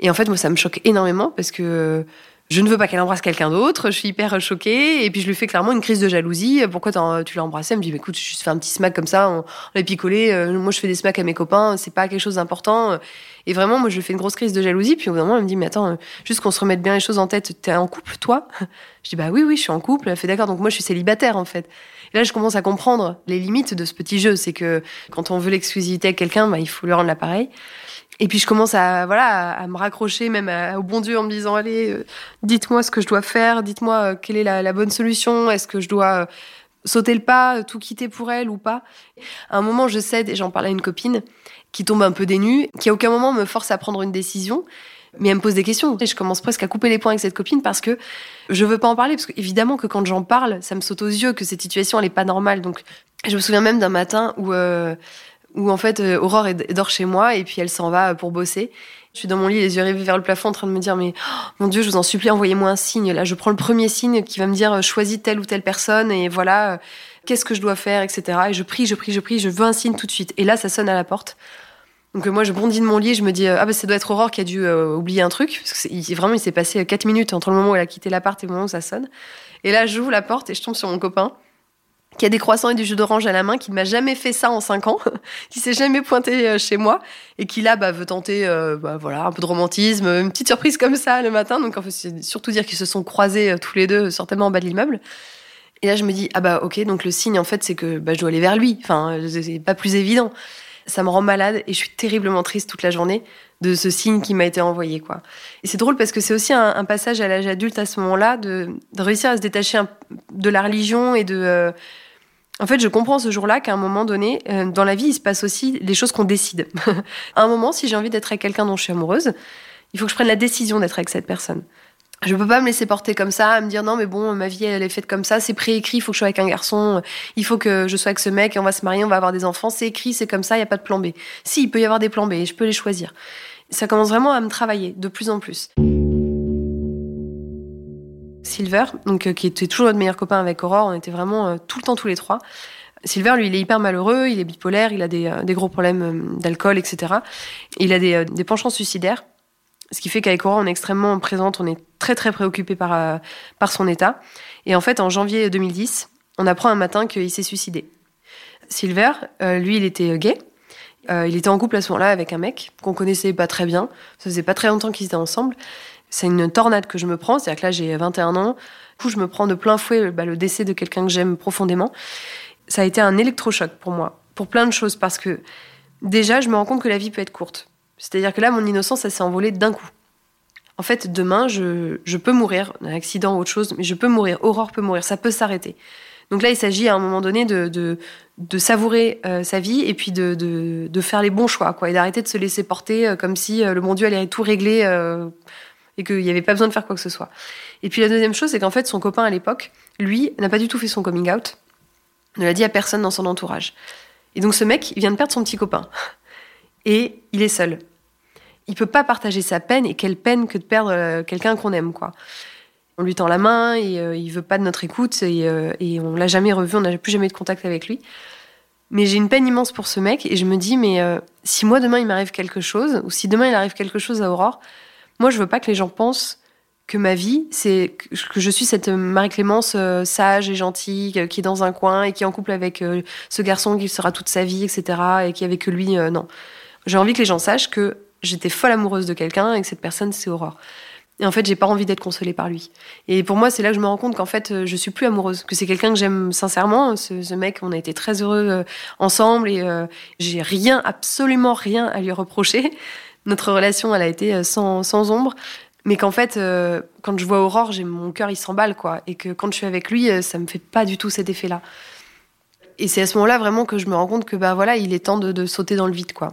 Et en fait, moi, ça me choque énormément parce que je ne veux pas qu'elle embrasse quelqu'un d'autre, je suis hyper choquée, et puis je lui fais clairement une crise de jalousie. Pourquoi tu l'as embrassé Elle me dit, écoute, je fait un petit smack comme ça, on, l'a picolé, euh, moi je fais des smacks à mes copains, c'est pas quelque chose d'important. Et vraiment, moi je fais une grosse crise de jalousie, puis au bout d'un moment, elle me dit, mais attends, euh, juste qu'on se remette bien les choses en tête, t'es en couple, toi? Je dis, bah oui, oui, je suis en couple. Elle fait, d'accord, donc moi je suis célibataire en fait. Et là, je commence à comprendre les limites de ce petit jeu. C'est que quand on veut l'exclusivité à quelqu'un, bah, il faut lui rendre l'appareil. Et puis je commence à voilà à, me raccrocher même au bon Dieu en me disant allez euh, dites-moi ce que je dois faire, dites-moi euh, quelle est la, bonne solution, est-ce que je dois sauter le pas, tout quitter pour elle ou pas. À un moment je cède et j'en parle à une copine qui tombe un peu dénue, qui à aucun moment me force à prendre une décision. Mais elle me pose des questions et je commence presque à couper les points avec cette copine parce que je veux pas en parler parce que évidemment que quand j'en parle, ça me saute aux yeux que cette situation elle est pas normale. Donc je me souviens même d'un matin où euh, où en fait euh, Aurore dort chez moi et puis elle s'en va pour bosser. Je suis dans mon lit, les yeux rivés vers le plafond, en train de me dire mais oh, mon Dieu, je vous en supplie, envoyez-moi un signe. Là, je prends le premier signe qui va me dire choisis telle ou telle personne et voilà qu'est-ce que je dois faire, etc. Et je prie, je prie, je prie, je veux un signe tout de suite. Et là, ça sonne à la porte. Donc moi, je bondis de mon lit, je me dis ah bah ça doit être Aurore qui a dû euh, oublier un truc parce que vraiment il s'est passé 4 minutes entre le moment où elle a quitté l'appart et le moment où ça sonne. Et là, j'ouvre la porte et je tombe sur mon copain qui a des croissants et du jus d'orange à la main, qui ne m'a jamais fait ça en 5 ans, qui s'est jamais pointé euh, chez moi et qui là bah, veut tenter euh, bah, voilà un peu de romantisme, une petite surprise comme ça le matin. Donc en fait, c'est surtout dire qu'ils se sont croisés tous les deux certainement en bas de l'immeuble. Et là, je me dis, ah bah ok, donc le signe, en fait, c'est que bah, je dois aller vers lui. Enfin, c'est pas plus évident. Ça me rend malade et je suis terriblement triste toute la journée de ce signe qui m'a été envoyé, quoi. Et c'est drôle parce que c'est aussi un, passage à l'âge adulte à ce moment-là de, réussir à se détacher de la religion et de... Euh, en fait, je comprends ce jour-là qu'à un moment donné, euh, dans la vie, il se passe aussi les choses qu'on décide. à un moment, si j'ai envie d'être avec quelqu'un dont je suis amoureuse, il faut que je prenne la décision d'être avec cette personne. Je peux pas me laisser porter comme ça, à me dire non mais bon ma vie elle est faite comme ça, c'est préécrit, il faut que je sois avec un garçon, il faut que je sois avec ce mec et on va se marier, on va avoir des enfants, c'est écrit, c'est comme ça, il y a pas de plan B. Si, il peut y avoir des plans B, je peux les choisir. Ça commence vraiment à me travailler de plus en plus. Silver, donc euh, qui était toujours notre meilleur copain avec Aurore, on était vraiment euh, tout le temps tous les trois. Silver, lui, il est hyper malheureux, il est bipolaire, il a des, euh, des gros problèmes d'alcool, etc. Il a des, des penchants suicidaires. Ce qui fait qu'avec Aurore, on est extrêmement présente, on est très très préoccupé par, euh, par son état. Et en fait, en janvier 2010, on apprend un matin qu'il s'est suicidé. Silver, euh, lui, il était gay. Euh, il était en couple à ce moment-là avec un mec qu'on connaissait pas très bien. Ça faisait pas très longtemps qu'ils étaient ensemble. C'est une tornade que je me prends, c'est-à-dire que là j'ai 21 ans. Du coup, je me prends de plein fouet bah, le décès de quelqu'un que j'aime profondément. Ça a été un électrochoc pour moi, pour plein de choses, parce que déjà, je me rends compte que la vie peut être courte. C'est-à-dire que là, mon innocence, ça s'est envolé d'un coup. En fait, demain, je, je peux mourir, un accident ou autre chose, mais je peux mourir. Aurore peut mourir, ça peut s'arrêter. Donc là, il s'agit à un moment donné de, de, de savourer euh, sa vie et puis de, de, de, faire les bons choix, quoi, et d'arrêter de se laisser porter euh, comme si euh, le bon Dieu allait tout régler et qu'il n'y avait pas besoin de faire quoi que ce soit. Et puis la deuxième chose, c'est qu'en fait, son copain à l'époque, lui, n'a pas du tout fait son coming out, ne l'a dit à personne dans son entourage. Et donc ce mec, il vient de perdre son petit copain. Et il est seul il peut pas partager sa peine et quelle peine que de perdre euh, quelqu'un qu'on aime quoi. On lui tend la main et euh, il veut pas de notre écoute et, euh, et on l'a jamais revu, on n'a plus jamais de contact avec lui. Mais j'ai une peine immense pour ce mec et je me dis mais si moi demain il m'arrive quelque chose ou si demain il arrive quelque chose à Aurore, moi je veux pas que les gens pensent que ma vie, c'est que je suis cette Marie-Clémence sage et gentille qui est dans un coin et qui est en couple avec ce garçon qui sera toute sa vie, etc. et qui avec lui, non. J'ai envie que les gens sachent que j'étais folle amoureuse de quelqu'un et que cette personne, c'est Aurore. Et en fait, j'ai pas envie d'être consolée par lui. Et pour moi, c'est là que je me rends compte qu'en fait, euh, je suis plus amoureuse, que c'est quelqu'un que j'aime sincèrement. Ce, mec, on a été très heureux euh, ensemble et euh, j'ai rien, absolument rien à lui reprocher. Notre relation, elle a été sans, sans ombre. Mais qu'en fait, quand je vois Aurore, j'ai mon cœur, il s'emballe, quoi. Et que quand je suis avec lui, ça me fait pas du tout cet effet-là. Et c'est à ce moment-là vraiment que je me rends compte que, bah voilà, il est temps de, de sauter dans le vide, quoi.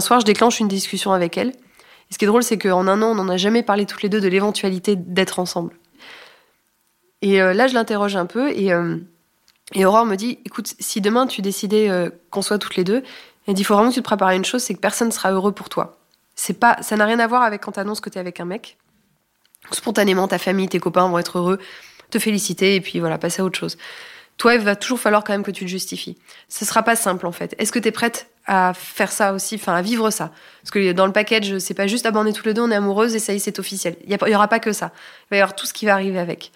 Un soir, je déclenche une discussion avec elle. Et ce qui est drôle, c'est qu'en un an, on n'en a jamais parlé toutes les deux de l'éventualité d'être ensemble. Et euh, là, je l'interroge un peu et, euh, et, Aurore me dit écoute, si demain tu décidais euh, qu'on soit toutes les deux, elle dit il faut vraiment que tu te prépares à une chose, c'est que personne ne sera heureux pour toi. C'est pas, ça n'a rien à voir avec quand tu annonces que tu es avec un mec. Spontanément, ta famille, tes copains vont être heureux, te féliciter et puis voilà, passer à autre chose. Toi, il va toujours falloir quand même que tu te justifies. Ce sera pas simple en fait. Est-ce que tu es prête à faire ça aussi, enfin à vivre ça? Parce que dans le package, c'est pas juste ah on est tous les deux, on est amoureuses et ça y est, c'est officiel. Il y, aura pas que ça. Il va y avoir tout ce qui va arriver avec.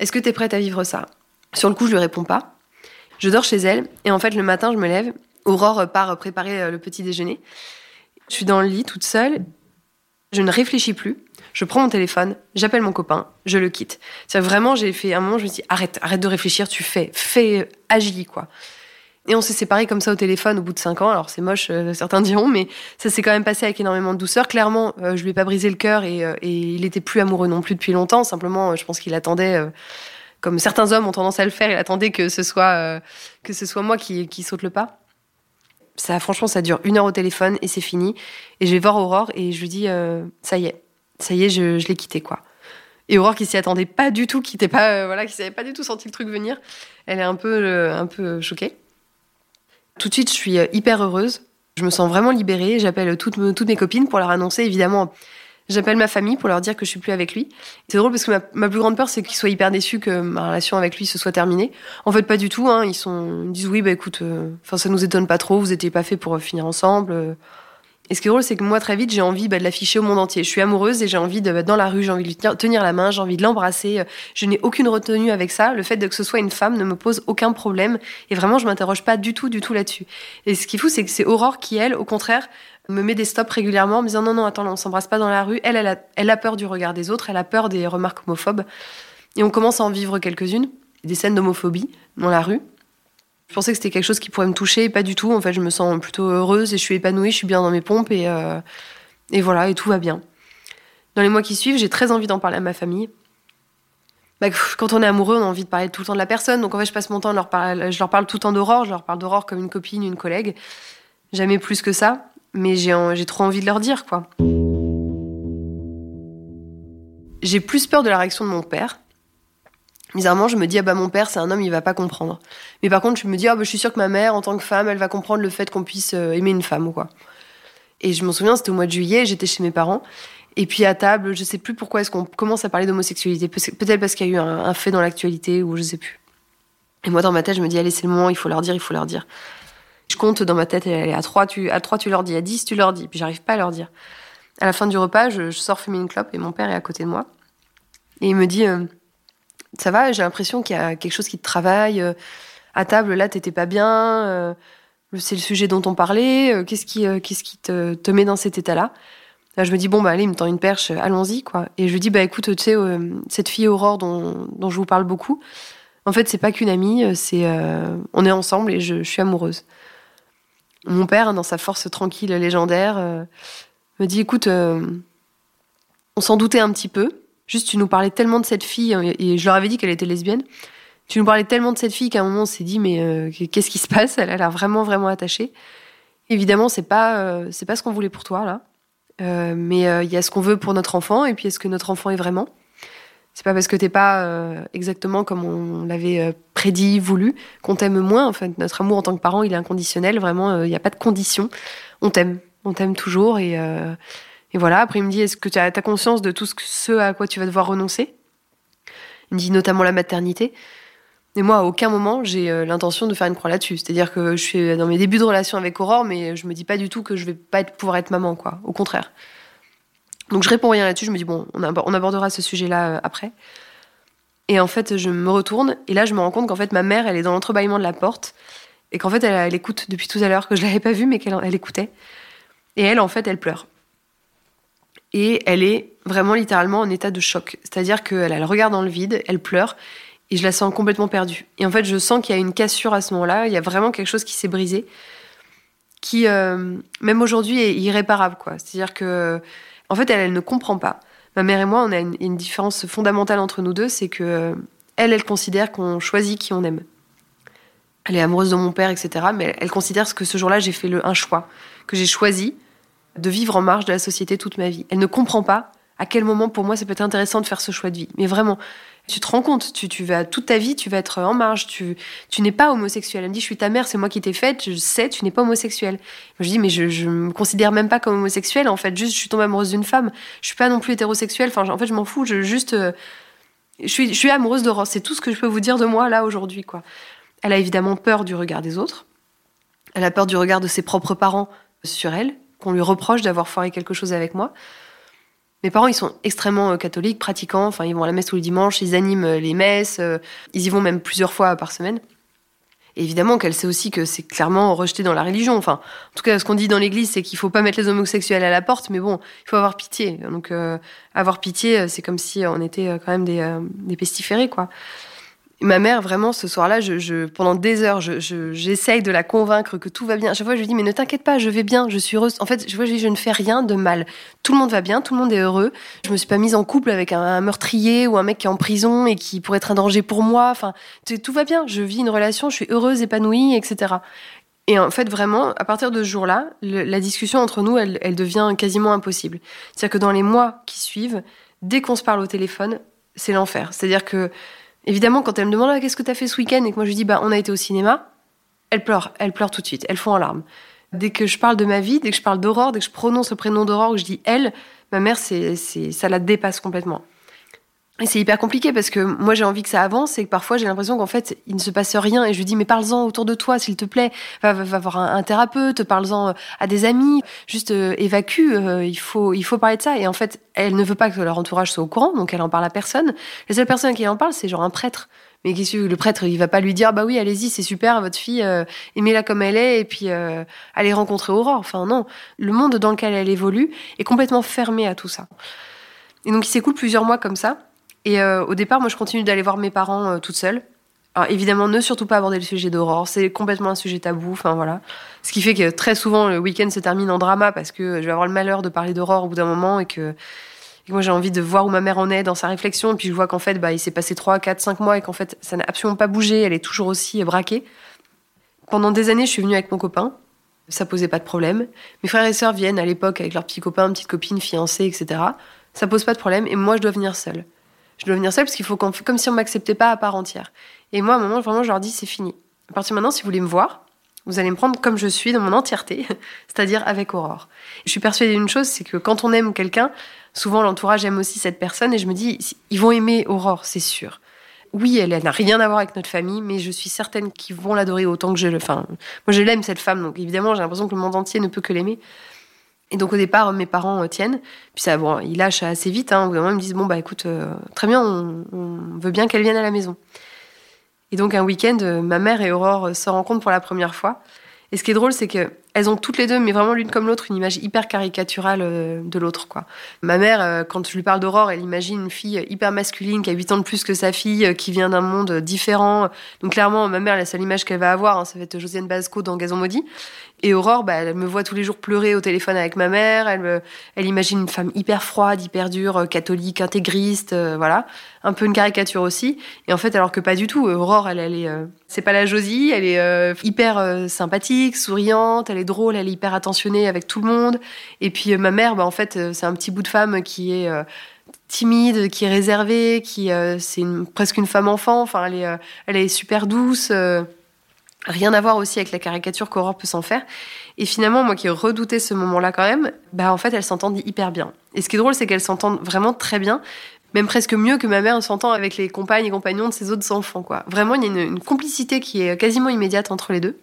Est-ce que tu es prête à vivre ça? Sur le coup, je lui réponds pas. Je dors chez elle et en fait le matin, je me lève. Aurore part préparer euh, le petit déjeuner. Je suis dans le lit toute seule Je ne réfléchis plus. Je prends mon téléphone, j'appelle mon copain, je le quitte. C'est vraiment, j'ai fait un moment, je me dis arrête, arrête de réfléchir, tu fais, fais, agis quoi. Et on s'est séparés comme ça au téléphone au bout de cinq ans. Alors c'est moche, euh, certains diront, mais ça s'est quand même passé avec énormément de douceur. Clairement, euh, je lui ai pas brisé le cœur et, euh, et, il était plus amoureux non plus depuis longtemps. Simplement, je pense qu'il attendait, comme certains hommes ont tendance à le faire, il attendait que ce soit que ce soit moi qui, qui saute le pas. Ça, franchement, ça dure une heure au téléphone et c'est fini. Et je vais voir Aurore et je lui dis, ça y est, ça y est, je, l'ai quitté quoi. Et Aurore qui s'y attendait pas du tout, qui était pas, voilà, qui savait pas du tout senti le truc venir, elle est un peu, un peu choquée. Tout de suite, je suis euh, hyper heureuse. Je me sens vraiment libérée. J'appelle toutes, mes copines pour leur annoncer, évidemment. J'appelle ma famille pour leur dire que je suis plus avec lui. C'est drôle parce que ma, plus grande peur, c'est qu'ils soient hyper déçus que ma relation avec lui se soit terminée. En fait, pas du tout. Hein. Ils, sont, disent oui, bah écoute, euh, enfin ça nous étonne pas trop. Vous étiez pas fait pour finir ensemble. Et ce qui est drôle, c'est que moi, très vite, j'ai envie bah, de l'afficher au monde entier. Je suis amoureuse et j'ai envie de, dans la rue, j'ai envie de lui tenir la main, j'ai envie de l'embrasser. Je n'ai aucune retenue avec ça. Le fait de que ce soit une femme ne me pose aucun problème. Et vraiment, je m'interroge pas du tout, du tout là-dessus. Et ce qui est fou, c'est que c'est Aurore qui, elle, au contraire, me met des stops régulièrement en me disant non, non, attends, on s'embrasse pas dans la rue. Elle, elle a, elle a peur du regard des autres, elle a peur des remarques homophobes. Et on commence à en vivre quelques-unes, des scènes d'homophobie dans la rue. Je pensais que c'était quelque chose qui pourrait me toucher, pas du tout. En fait, je me sens plutôt heureuse et je suis épanouie, je suis bien dans mes pompes et, euh, et voilà, et tout va bien. Dans les mois qui suivent, j'ai très envie d'en parler à ma famille. Bah, quand on est amoureux, on a envie de parler tout le temps de la personne. Donc en fait, je passe mon temps, leur je leur parle tout le temps d'Aurore, je leur parle d'Aurore comme une copine, une collègue. Jamais plus que ça, mais j'ai trop envie de leur dire, quoi. J'ai plus peur de la réaction de mon père, Bizarrement, je me dis, ah bah mon père, c'est un homme, il va pas comprendre. Mais par contre, je me dis, ah bah je suis sûre que ma mère, en tant que femme, elle va comprendre le fait qu'on puisse euh, aimer une femme ou quoi. Et je me souviens, c'était au mois de juillet, j'étais chez mes parents. Et puis à table, je sais plus pourquoi est-ce qu'on commence à parler d'homosexualité. Peut-être parce qu'il y a eu un, fait dans l'actualité ou je sais plus. Et moi, dans ma tête, je me dis, allez, c'est le moment, il faut leur dire, il faut leur dire. Je compte dans ma tête, est à 3, tu, à 3, tu leur dis, à 10, tu leur dis. Puis j'arrive pas à leur dire. À la fin du repas, je, sors fumer une clope et mon père est à côté de moi. Et il me dit, euh, ça va, j'ai l'impression qu'il y a quelque chose qui te travaille. Euh, à table, là, t'étais pas bien. Euh, c'est le sujet dont on parlait. Euh, qu'est-ce qui, qui te, met dans cet état-là? Là, je me dis bon bah allez, il me tend une perche, allons-y quoi. Et je lui dis bah écoute, tu sais, cette fille Aurore dont, dont je vous parle beaucoup, en fait, c'est pas qu'une amie, c'est on est ensemble et je, je, suis amoureuse. Mon père, dans sa force tranquille légendaire, me dit écoute, on s'en doutait un petit peu. Juste, tu nous parlais tellement de cette fille, hein, et je leur avais dit qu'elle était lesbienne. Tu nous parlais tellement de cette fille qu'à un moment on s'est dit mais euh, qu'est-ce qui se passe? Elle a l'air vraiment vraiment attachée. Évidemment, c'est pas euh, pas ce qu'on voulait pour toi là, euh, mais il y a ce qu'on veut pour notre enfant et puis est-ce que notre enfant est vraiment? C'est pas parce que t'es pas exactement comme on l'avait prédit, voulu, qu'on t'aime moins. En fait, notre amour en tant que parent, il est inconditionnel. Vraiment, il n'y a pas de condition. On t'aime, on t'aime toujours et et voilà, après il me dit, est-ce que tu as, conscience de tout ce, à quoi tu vas devoir renoncer? Il me dit notamment la maternité. Et moi, à aucun moment, j'ai euh, l'intention de faire une croix là-dessus. C'est-à-dire que je suis dans mes débuts de relation avec Aurore, mais je me dis pas du tout que je vais pas pouvoir être maman, quoi. Au contraire. Donc je réponds rien là-dessus. Je me dis, bon, on, abordera ce sujet-là euh, après. Et en fait, je me retourne, et là, je me rends compte qu'en fait, ma mère, elle est dans l'entrebâillement de la porte, et qu'en fait, elle, écoute depuis tout à l'heure, que je l'avais pas vue, mais qu'elle elle écoutait. Et elle, en fait, elle pleure et elle est vraiment littéralement en état de choc. C'est-à-dire qu'elle elle regarde dans le vide, elle pleure, et je la sens complètement perdue. Et en fait, je sens qu'il y a une cassure à ce moment-là, il y a vraiment quelque chose qui s'est brisé, qui, euh, même aujourd'hui, est irréparable. quoi. C'est-à-dire que, en fait, elle, elle ne comprend pas. Ma mère et moi, on a une, différence fondamentale entre nous deux, c'est que elle, elle considère qu'on choisit qui on aime. Elle est amoureuse de mon père, etc. Mais elle, considère que ce jour-là, j'ai fait le, un choix, que j'ai choisi, de vivre en marge de la société toute ma vie. Elle ne comprend pas à quel moment pour moi ça peut être intéressant de faire ce choix de vie. Mais vraiment, tu te rends compte, tu, vas toute ta vie, tu vas être en marge, tu, n'es pas homosexuel. Elle me dit, je suis ta mère, c'est moi qui t'ai faite, je sais, tu n'es pas homosexuel. Je dis, mais je, je me considère même pas comme homosexuel, en fait, juste je suis tombée amoureuse d'une femme. Je suis pas non plus hétérosexuelle, enfin, en fait, je m'en fous, je juste, euh, je suis, je suis amoureuse. C'est tout ce que je peux vous dire de moi là aujourd'hui, quoi. Elle a évidemment peur du regard des autres. Elle a peur du regard de ses propres parents sur elle qu'on lui reproche d'avoir foiré quelque chose avec moi. Mes parents, ils sont extrêmement euh, catholiques, pratiquants. Enfin, ils vont à la messe tous les dimanches, ils animent euh, les messes. Euh, ils y vont même plusieurs fois par semaine. Évidemment qu'elle sait aussi que c'est clairement rejeté dans la religion. Enfin, en tout cas, ce qu'on dit dans l'Église, c'est qu'il faut pas mettre les homosexuels à la porte, mais bon, il faut avoir pitié. Donc, avoir pitié, c'est comme si on était quand même des, des pestiférés, quoi ma mère, vraiment, ce soir-là, je, pendant des heures, j'essaye de la convaincre que tout va bien. À chaque fois, je lui dis, mais ne t'inquiète pas, je vais bien, je suis heureuse. En fait, je, vois, je, dis, je ne fais rien de mal. Tout le monde va bien, tout le monde est heureux. Je me suis pas mise en couple avec un, meurtrier ou un mec qui est en prison et qui pourrait être un danger pour moi. Enfin, tout va bien. Je vis une relation, je suis heureuse, épanouie, etc. Et en fait, vraiment, à partir de ce jour-là, la discussion entre nous, elle, elle devient quasiment impossible. C'est-à-dire que dans les mois qui suivent, dès qu'on se parle au téléphone, c'est l'enfer. C'est-à-dire que Évidemment, quand elle me demande ah, qu'est-ce que tu as fait ce week-end et que moi je lui dis bah on a été au cinéma, elle pleure, elle pleure tout de suite, elle fond en larmes. Dès que je parle de ma vie, dès que je parle d'Aurore, dès que je prononce le prénom d'Aurore, que je dis elle, ma mère, c'est, ça la dépasse complètement. Et c'est hyper compliqué parce que moi j'ai envie que ça avance et que parfois j'ai l'impression qu'en fait il ne se passe rien et je lui dis mais parle-en autour de toi s'il te plaît, va, va, voir un, thérapeute, parle-en euh, à des amis, juste euh, évacue, euh, il faut il faut parler de ça et en fait elle ne veut pas que leur entourage soit au courant donc elle en parle à personne. La seule personne qui en parle c'est genre un prêtre. Mais le prêtre il va pas lui dire bah oui allez-y c'est super votre fille aimez-la comme elle est et puis allez rencontrer Aurore. Enfin non, le monde dans lequel elle évolue est complètement fermé à tout ça. Et donc il s'écoule plusieurs mois comme ça. Et euh, au départ, moi, je continue d'aller voir mes parents euh, toute seule. Alors évidemment, ne surtout pas aborder le sujet d'Aurore, c'est complètement un sujet tabou, enfin voilà. Ce qui fait que très souvent, le week-end se termine en drama parce que je vais avoir le malheur de parler d'Aurore au bout d'un moment et que, moi j'ai envie de voir où ma mère en est dans sa réflexion, et puis je vois qu'en fait, bah, il s'est passé 3, 4, 5 mois et qu'en fait, ça n'a absolument pas bougé, elle est toujours aussi braquée. Pendant des années, je suis venue avec mon copain, ça posait pas de problème. Mes frères et sœurs viennent à l'époque avec leurs petits copains, petites copines, fiancées, etc. Ça pose pas de problème, et moi je dois venir seule je dois venir seule parce qu'il faut comme si on m'acceptait pas à part entière. Et moi, à un moment, vraiment, je leur dis, c'est fini. À partir de maintenant, si vous voulez me voir, vous allez me prendre comme je suis dans mon entièreté, c'est-à-dire avec Aurore. Je suis persuadée d'une chose, c'est que quand on aime quelqu'un, souvent l'entourage aime aussi cette personne, et je me dis, ils vont aimer Aurore, c'est sûr. Oui, elle, n'a rien à voir avec notre famille, mais je suis certaine qu'ils vont l'adorer autant que je le. Enfin, moi, je l'aime cette femme, donc évidemment, j'ai l'impression que le monde entier ne peut que l'aimer. Et donc au départ, mes parents euh, tiennent. Puis ça, bon, ils lâchent assez vite. Hein. Au bout d'un moment, ils me disent bon bah écoute, euh, très bien, on, veut bien qu'elle vienne à la maison. Et donc un week-end, euh, ma mère et Aurore se rencontrent pour la première fois. Et ce qui est drôle, c'est que elles ont toutes les deux, mais vraiment l'une comme l'autre, une image hyper caricaturale euh, de l'autre. Ma mère, euh, quand je lui parle d'Aurore, elle imagine une fille hyper masculine qui a 8 ans de plus que sa fille, euh, qui vient d'un monde différent. Donc clairement, ma mère, la seule image qu'elle va avoir, hein, ça va être Josiane Basco dans Gazon Maudit. Et Aurore, bah, elle me voit tous les jours pleurer au téléphone avec ma mère. Elle, elle imagine une femme hyper froide, hyper dure, catholique, intégriste, voilà. Un peu une caricature aussi. Et en fait, alors que pas du tout. Aurore, elle, elle est, c'est pas la Josie, elle est hyper sympathique, souriante, elle est drôle, elle est hyper attentionnée avec tout le monde. Et puis euh, ma mère, bah, en fait, euh, c'est un petit bout de femme qui est euh, timide, qui est réservée, qui c'est presque une femme enfant. Enfin, elle est, elle est super douce. rien à voir aussi avec la caricature qu'Aurore peut s'en faire. Et finalement, moi qui redoutais ce moment-là quand même, bah en fait, elles s'entendent hyper bien. Et ce qui est drôle, c'est qu'elles s'entendent vraiment très bien, même presque mieux que ma mère s'entend avec les compagnes et compagnons de ses autres enfants. Quoi. Vraiment, il y a une, une complicité qui est quasiment immédiate entre les deux.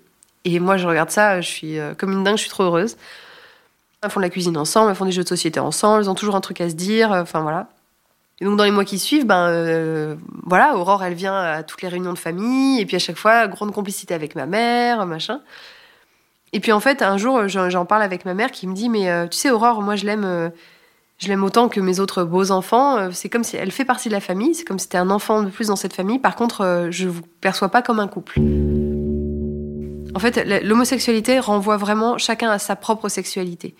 Et moi, je regarde ça, je suis euh, comme une dingue, je suis trop heureuse. Elles font de la cuisine ensemble, elles font des jeux de société ensemble, elles ont toujours un truc à se dire, euh, enfin voilà. Et donc dans les mois qui suivent, ben euh, voilà, Aurore, elle vient à toutes les réunions de famille, et puis à chaque fois, grande complicité avec ma mère, machin. Et puis en fait, un jour, j'en parle avec ma mère qui me dit, mais tu sais, Aurore, moi je l'aime, je l'aime autant que mes autres beaux enfants. C'est comme si elle fait partie de la famille, c'est comme si c'était un enfant de plus dans cette famille. Par contre, je vous perçois pas comme un couple. En fait, l'homosexualité renvoie vraiment chacun à sa propre sexualité.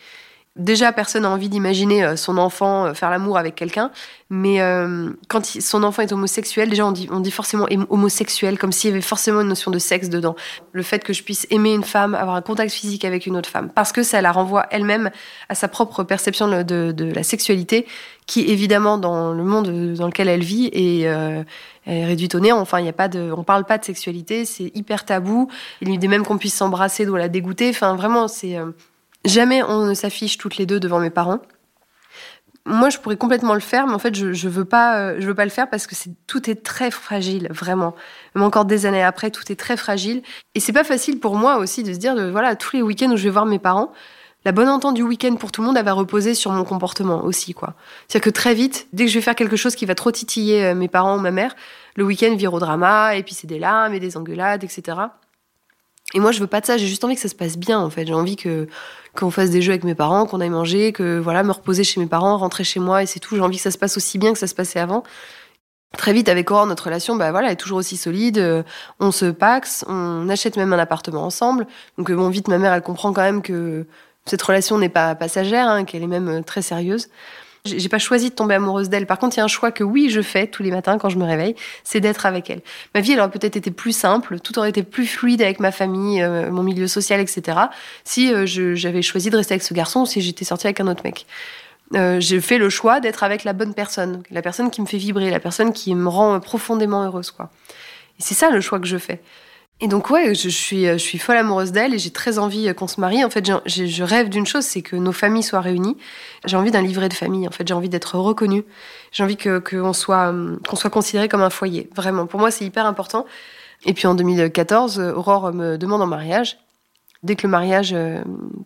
Déjà, personne n'a envie d'imaginer euh, son enfant euh, faire l'amour avec quelqu'un, mais euh, quand son enfant est homosexuel, déjà on dit, on dit forcément homosexuel, comme s'il y avait forcément une notion de sexe dedans. Le fait que je puisse aimer une femme, avoir un contact physique avec une autre femme, parce que ça la renvoie elle-même à sa propre perception de, de, la sexualité, qui évidemment dans le monde dans lequel elle vit est, réduite au néant. Enfin, il y a pas de, on parle pas de sexualité, c'est hyper tabou. Il dit même qu'on puisse s'embrasser doit la dégoûter. Enfin, vraiment, c'est Jamais on ne s'affiche toutes les deux devant mes parents. Moi, je pourrais complètement le faire, mais en fait, je, je veux pas, euh, je veux pas le faire parce que c'est tout est très fragile, vraiment. Même encore des années après, tout est très fragile. Et c'est pas facile pour moi aussi de se dire, voilà, tous les week-ends où je vais voir mes parents, la bonne entente du week-end pour tout le monde, elle va reposer sur mon comportement aussi, quoi. C'est-à-dire que très vite, dès que je vais faire quelque chose qui va trop titiller euh, mes parents ou ma mère, le week-end vire au drama, et puis c'est des larmes et des engueulades, etc. Et moi, je veux pas de ça. J'ai juste envie que ça se passe bien, en fait. J'ai envie que qu'on fasse des jeux avec mes parents, qu'on aille manger, que voilà, me reposer chez mes parents, rentrer chez moi, et c'est tout. J'ai envie que ça se passe aussi bien que ça se passait avant. Très vite, avec Aurore, notre relation, bah voilà, est toujours aussi solide. Euh, on se paxe, on achète même un appartement ensemble. Donc bon, vite, ma mère, elle comprend quand même que cette relation n'est pas passagère, hein, qu'elle est même euh, très sérieuse. J'ai pas choisi de tomber amoureuse d'elle. Par contre, il y a un choix que oui, je fais tous les matins quand je me réveille, c'est d'être avec elle. Ma vie, elle aurait peut-être été plus simple, tout aurait été plus fluide avec ma famille, euh, mon milieu social, etc. Si euh, j'avais choisi de rester avec ce garçon ou si j'étais sortie avec un autre mec. Euh, j'ai fait le choix d'être avec la bonne personne, la personne qui me fait vibrer, la personne qui me rend profondément heureuse, quoi. Et c'est ça le choix que je fais. Et donc ouais, je, suis, je suis folle amoureuse d'elle et j'ai très envie qu'on se marie. En fait, je rêve d'une chose, c'est que nos familles soient réunies. J'ai envie d'un livret de famille. En fait, j'ai envie d'être reconnue. J'ai envie que qu'on soit qu'on soit considéré comme un foyer. Vraiment, pour moi, c'est hyper important. Et puis en 2014, Aurore me demande en mariage. Dès que le mariage euh,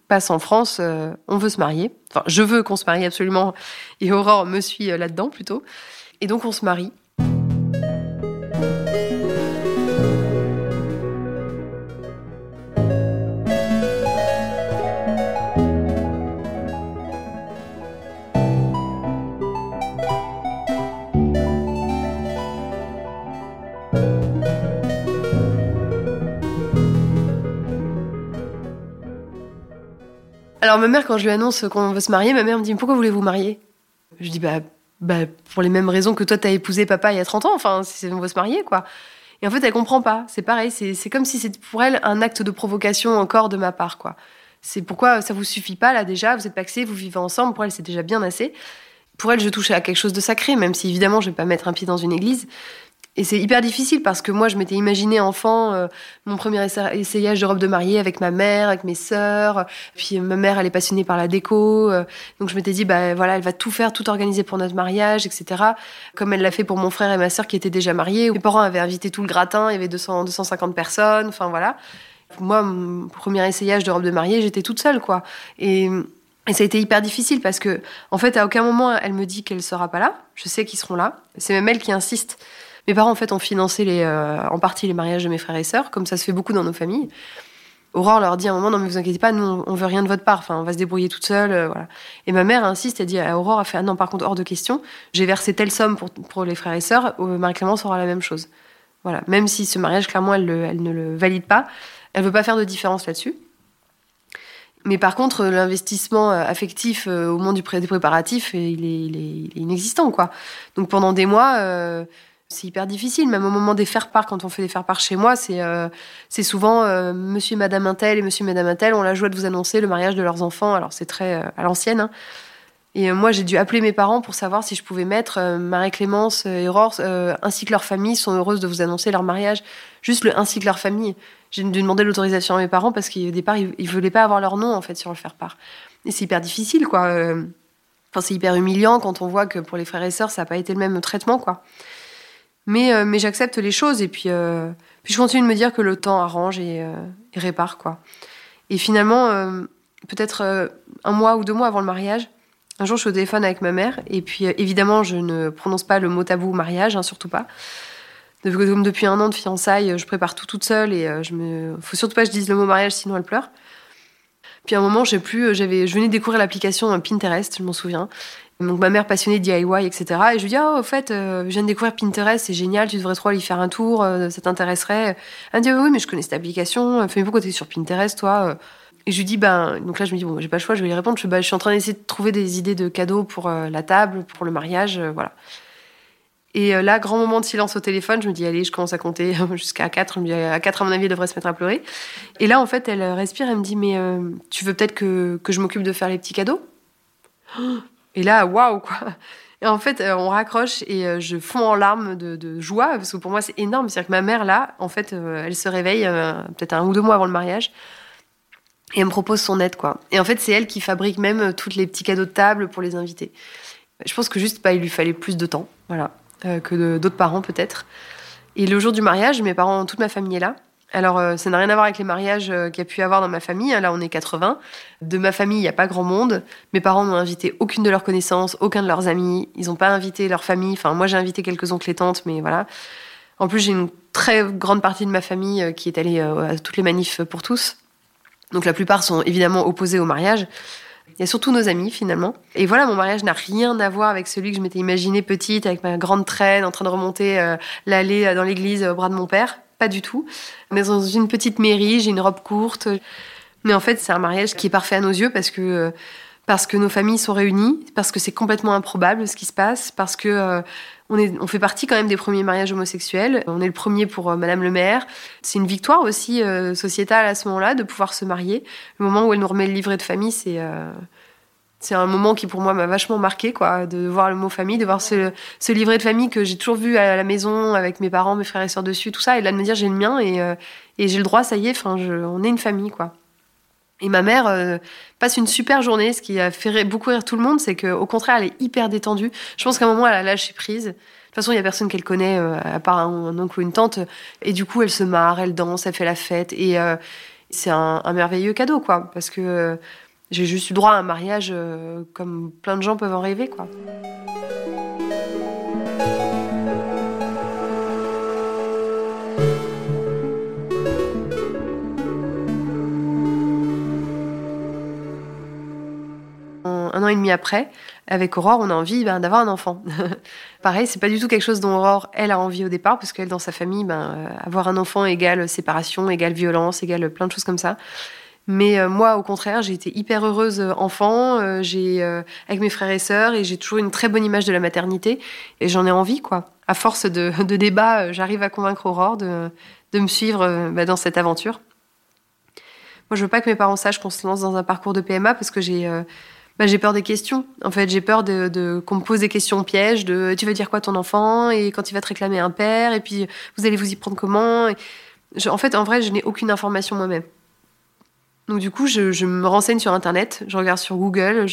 passe en France, euh, on veut se marier. Enfin, je veux qu'on se marie absolument. Et Aurore me suit euh, là-dedans plutôt. Et donc on se marie. Alors ma mère, quand je lui annonce qu'on veut se marier, ma mère me dit pourquoi voulez-vous marier? Je dis bah, bah pour les mêmes raisons que toi t'as épousé papa il y a 30 ans. Enfin, on veut se marier quoi. Et en fait, elle comprend pas. C'est pareil. C'est comme si c'était pour elle un acte de provocation encore de ma part quoi. C'est pourquoi ça vous suffit pas là déjà. Vous êtes paxés, vous vivez ensemble. Pour elle, c'est déjà bien assez. Pour elle, je touche à quelque chose de sacré, même si évidemment je vais pas mettre un pied dans une église. Et c'est hyper difficile parce que moi, je m'étais imaginé enfant euh, mon premier essayage de robe de mariée avec ma mère, avec mes sœurs. Puis ma mère, elle est passionnée par la déco. Euh, donc je m'étais dit, bah voilà, elle va tout faire, tout organiser pour notre mariage, etc. Comme elle l'a fait pour mon frère et ma sœur qui étaient déjà mariés. Mes parents avaient invité tout le gratin, il y avait 200, 250 personnes. Enfin voilà. Moi, mon premier essayage de robe de mariée, j'étais toute seule, quoi. Et et ça a été hyper difficile parce que, en fait, à aucun moment, elle me dit qu'elle sera pas là. Je sais qu'ils seront là. C'est même elle qui insiste. Mes parents, en fait, ont financé euh, en partie les mariages de mes frères et sœurs, comme ça se fait beaucoup dans nos familles. Aurore leur dit à un moment, non, mais vous inquiétez pas, nous, on veut rien de votre part. Enfin, on va se débrouiller toute seule, euh. Et ma mère insiste, elle dit à Aurore, a fait, ah non, par contre, hors de question. J'ai versé telle somme pour, pour les frères et sœurs, euh, Marie-Clémence aura la même chose. Voilà. Même si ce mariage, clairement, elle, elle ne le valide pas, elle veut pas faire de différence là-dessus. Mais par contre, l'investissement affectif au moment du pré des préparatifs, il est, inexistant, quoi. Donc pendant des mois, c'est hyper difficile, même au moment des faire-part, quand on fait des faire-part chez moi, c'est euh, souvent euh, monsieur et madame Intel et monsieur et madame Intel ont la joie de vous annoncer le mariage de leurs enfants. Alors c'est très euh, à l'ancienne. Hein. Et moi, j'ai dû appeler mes parents pour savoir si je pouvais mettre Marie-Clémence et Aurore, ainsi que leur famille, sont heureuses de vous annoncer leur mariage. Juste le ainsi que leur famille. J'ai dû demander l'autorisation à mes parents parce qu'au départ, ils, ils voulaient pas avoir leur nom, en fait, sur le faire-part. Et c'est hyper difficile, quoi. Enfin, c'est hyper humiliant quand on voit que pour les frères et sœurs, ça n'a pas été le même traitement, quoi. Mais, euh, mais j'accepte les choses et puis, euh, puis je continue de me dire que le temps arrange et, euh, répare, quoi. Et finalement, peut-être un mois ou deux mois avant le mariage, un jour je suis au téléphone avec ma mère et puis évidemment je ne prononce pas le mot tabou mariage, hein, surtout pas. Comme depuis un an de fiançailles, je prépare tout toute seule et je me, faut surtout pas que je dise le mot mariage sinon elle pleure. Puis à un moment, j'ai plus, j'avais, je venais découvrir l'application Pinterest, je m'en souviens, donc ma mère passionnée DIY, etc. Et je lui dis, oh, au fait, euh, je viens de découvrir Pinterest, c'est génial, tu devrais trop aller faire un tour, euh, ça t'intéresserait. Elle me dit, oui, mais je connais cette application, fais pourquoi t'es sur Pinterest, toi Et je lui dis, ben, donc là, je me dis, bon, j'ai pas le choix, je vais lui répondre. Je, bah, suis en train d'essayer de trouver des idées de cadeaux pour euh, la table, pour le mariage, voilà. Et là, grand moment de silence au téléphone, je me dis, allez, je commence à compter jusqu'à 4. Je me dis, à 4, à mon avis, elle devrait se mettre à pleurer. Et là, en fait, elle respire, elle me dit, mais tu veux peut-être que, que je m'occupe de faire les petits cadeaux? Et là, waouh, quoi. Et en fait, euh, on raccroche et euh, je fonds en larmes de, joie, parce que pour moi, c'est énorme. C'est-à-dire que ma mère, là, en fait, euh, elle se réveille peut-être un ou deux mois avant le mariage et elle me propose son aide, quoi. Et en fait, c'est elle qui fabrique même tous les petits cadeaux de table pour les invités. Je pense que juste, bah, il lui fallait plus de temps, voilà, que d'autres parents, peut-être. Et le jour du mariage, mes parents, toute ma famille est là. Alors, euh, ça n'a rien à voir avec les mariages euh, qu'il y a pu avoir dans ma famille. Là, on est 80. De ma famille, il n'y a pas grand monde. Mes parents n'ont invité aucune de leurs connaissances, aucun de leurs amis. Ils n'ont pas invité leur famille. Enfin, moi, j'ai invité quelques oncles et tantes, mais voilà. En plus, j'ai une très grande partie de ma famille qui est allée à toutes les manifs pour tous. Donc la plupart sont évidemment opposés au mariage. Il y a surtout nos amis finalement. Et voilà, mon mariage n'a rien à voir avec celui que je m'étais imaginé petite, avec ma grande traîne en train de remonter euh, l'allée euh, dans l'église au bras de mon père. Pas du tout. On est dans une petite mairie, j'ai une robe courte. Mais en fait, c'est un mariage qui est parfait à nos yeux parce que euh, parce que nos familles sont réunies, parce que c'est complètement improbable ce qui se passe, parce que on, est, on fait partie quand même des premiers mariages homosexuels. On est le premier pour Madame le maire. C'est une victoire aussi sociétale à ce moment-là de pouvoir se marier. Le moment où elle nous remet le livret de famille, c'est c'est un moment qui pour moi m'a vachement marqué, quoi, de voir le mot famille, de voir ce, ce livret de famille que j'ai toujours vu à la maison avec mes parents, mes frères et sœurs dessus, tout ça, et là de me dire j'ai le mien et, euh, et j'ai le droit, ça y est, enfin, on est une famille, quoi. Et ma mère euh, passe une super journée. Ce qui a fait beaucoup rire tout le monde, c'est qu'au contraire, elle est hyper détendue. Je pense qu'à un moment, elle a lâché prise. De toute façon, il y a personne qu'elle connaît, euh, à part un, oncle ou une tante. Et du coup, elle se marre, elle danse, elle fait la fête. Et c'est un, un, merveilleux cadeau, quoi. Parce que j'ai juste eu droit à un mariage euh, comme plein de gens peuvent en rêver, quoi. un an et demi après, avec Aurore, on a envie ben, d'avoir un enfant. Pareil, c'est pas du tout quelque chose dont Aurore, elle, a envie au départ, parce qu'elle, dans sa famille, ben, euh, avoir un enfant égale séparation, égale violence, égale plein de choses comme ça. Mais euh, moi, au contraire, j'ai été hyper heureuse euh, enfant, euh, j'ai avec mes frères et sœurs, et j'ai toujours une très bonne image de la maternité, et j'en ai envie, quoi. À force de, débats, j'arrive à convaincre Aurore de, de me suivre bah, dans cette aventure. Moi, je veux pas que mes parents sachent qu'on se lance dans un parcours de PMA parce que j'ai bah, j'ai peur des questions. En fait, j'ai peur de, qu'on me pose des questions pièges de tu veux dire quoi ton enfant? Et quand il va te réclamer un père? Et puis vous allez vous y prendre comment? en fait, en vrai, je n'ai aucune information moi-même. Donc du coup, je, me renseigne sur Internet, je regarde sur Google.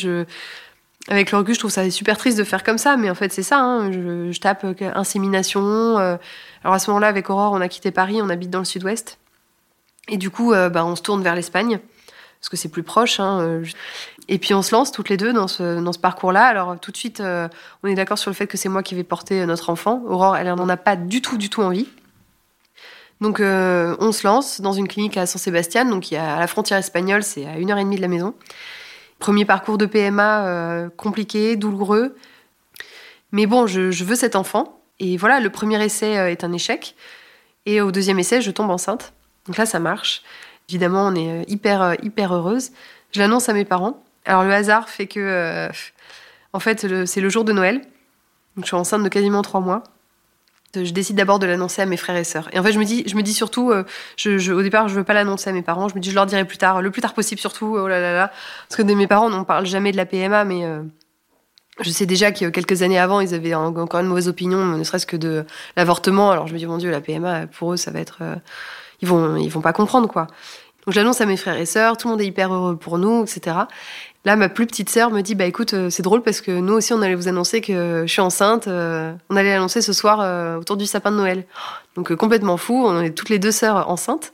Avec le recul, je trouve ça super triste de faire comme ça, mais en fait, c'est ça. Hein. Je, tape euh, insémination. Euh. Alors à ce moment-là, avec Aurore, on a quitté Paris, on habite dans le sud-ouest. Et du coup, euh, bah, on se tourne vers l'Espagne, parce que c'est plus proche. Hein, et puis on se lance toutes les deux dans ce, dans ce parcours-là. Alors tout de suite, on est d'accord sur le fait que c'est moi qui vais porter notre enfant. Aurore, elle n'en a pas du tout, du tout envie. Donc euh, on se lance dans une clinique à San Sébastien, donc à la frontière espagnole, c'est à une heure et demie de la maison. Premier parcours de PMA euh, compliqué, douloureux. Mais bon, je, veux cet enfant. Et voilà, le premier essai euh, est un échec. Et au deuxième essai, je tombe enceinte. Donc là, ça marche. Évidemment, on est hyper, hyper heureuse. Je l'annonce à mes parents. Alors le hasard fait que, en fait, c'est le jour de Noël. Donc, je suis enceinte de quasiment trois mois je décide d'abord de l'annoncer à mes frères et sœurs. Et en fait, je me dis, je me dis surtout, euh, au départ, je veux pas l'annoncer à mes parents. Je me dis, je leur dirai plus tard, le plus tard possible surtout. Oh là là là. Parce que mes parents, on parle jamais de la PMA, mais euh, je sais déjà que quelques années avant, ils avaient encore une mauvaise opinion, ne serait-ce que de l'avortement. Alors je me dis, mon Dieu, la PMA, pour eux, ça va être, euh, ils vont, ils vont pas comprendre quoi. Donc je l'annonce à mes frères et sœurs, tout le monde est hyper heureux pour nous, etc. Là, ma plus petite sœur me dit, bah écoute, euh, c'est drôle parce que nous aussi, on allait vous annoncer que je suis enceinte. Euh, on allait l'annoncer ce soir euh, autour du sapin de Noël. Donc complètement fou, on est toutes les deux sœurs enceintes.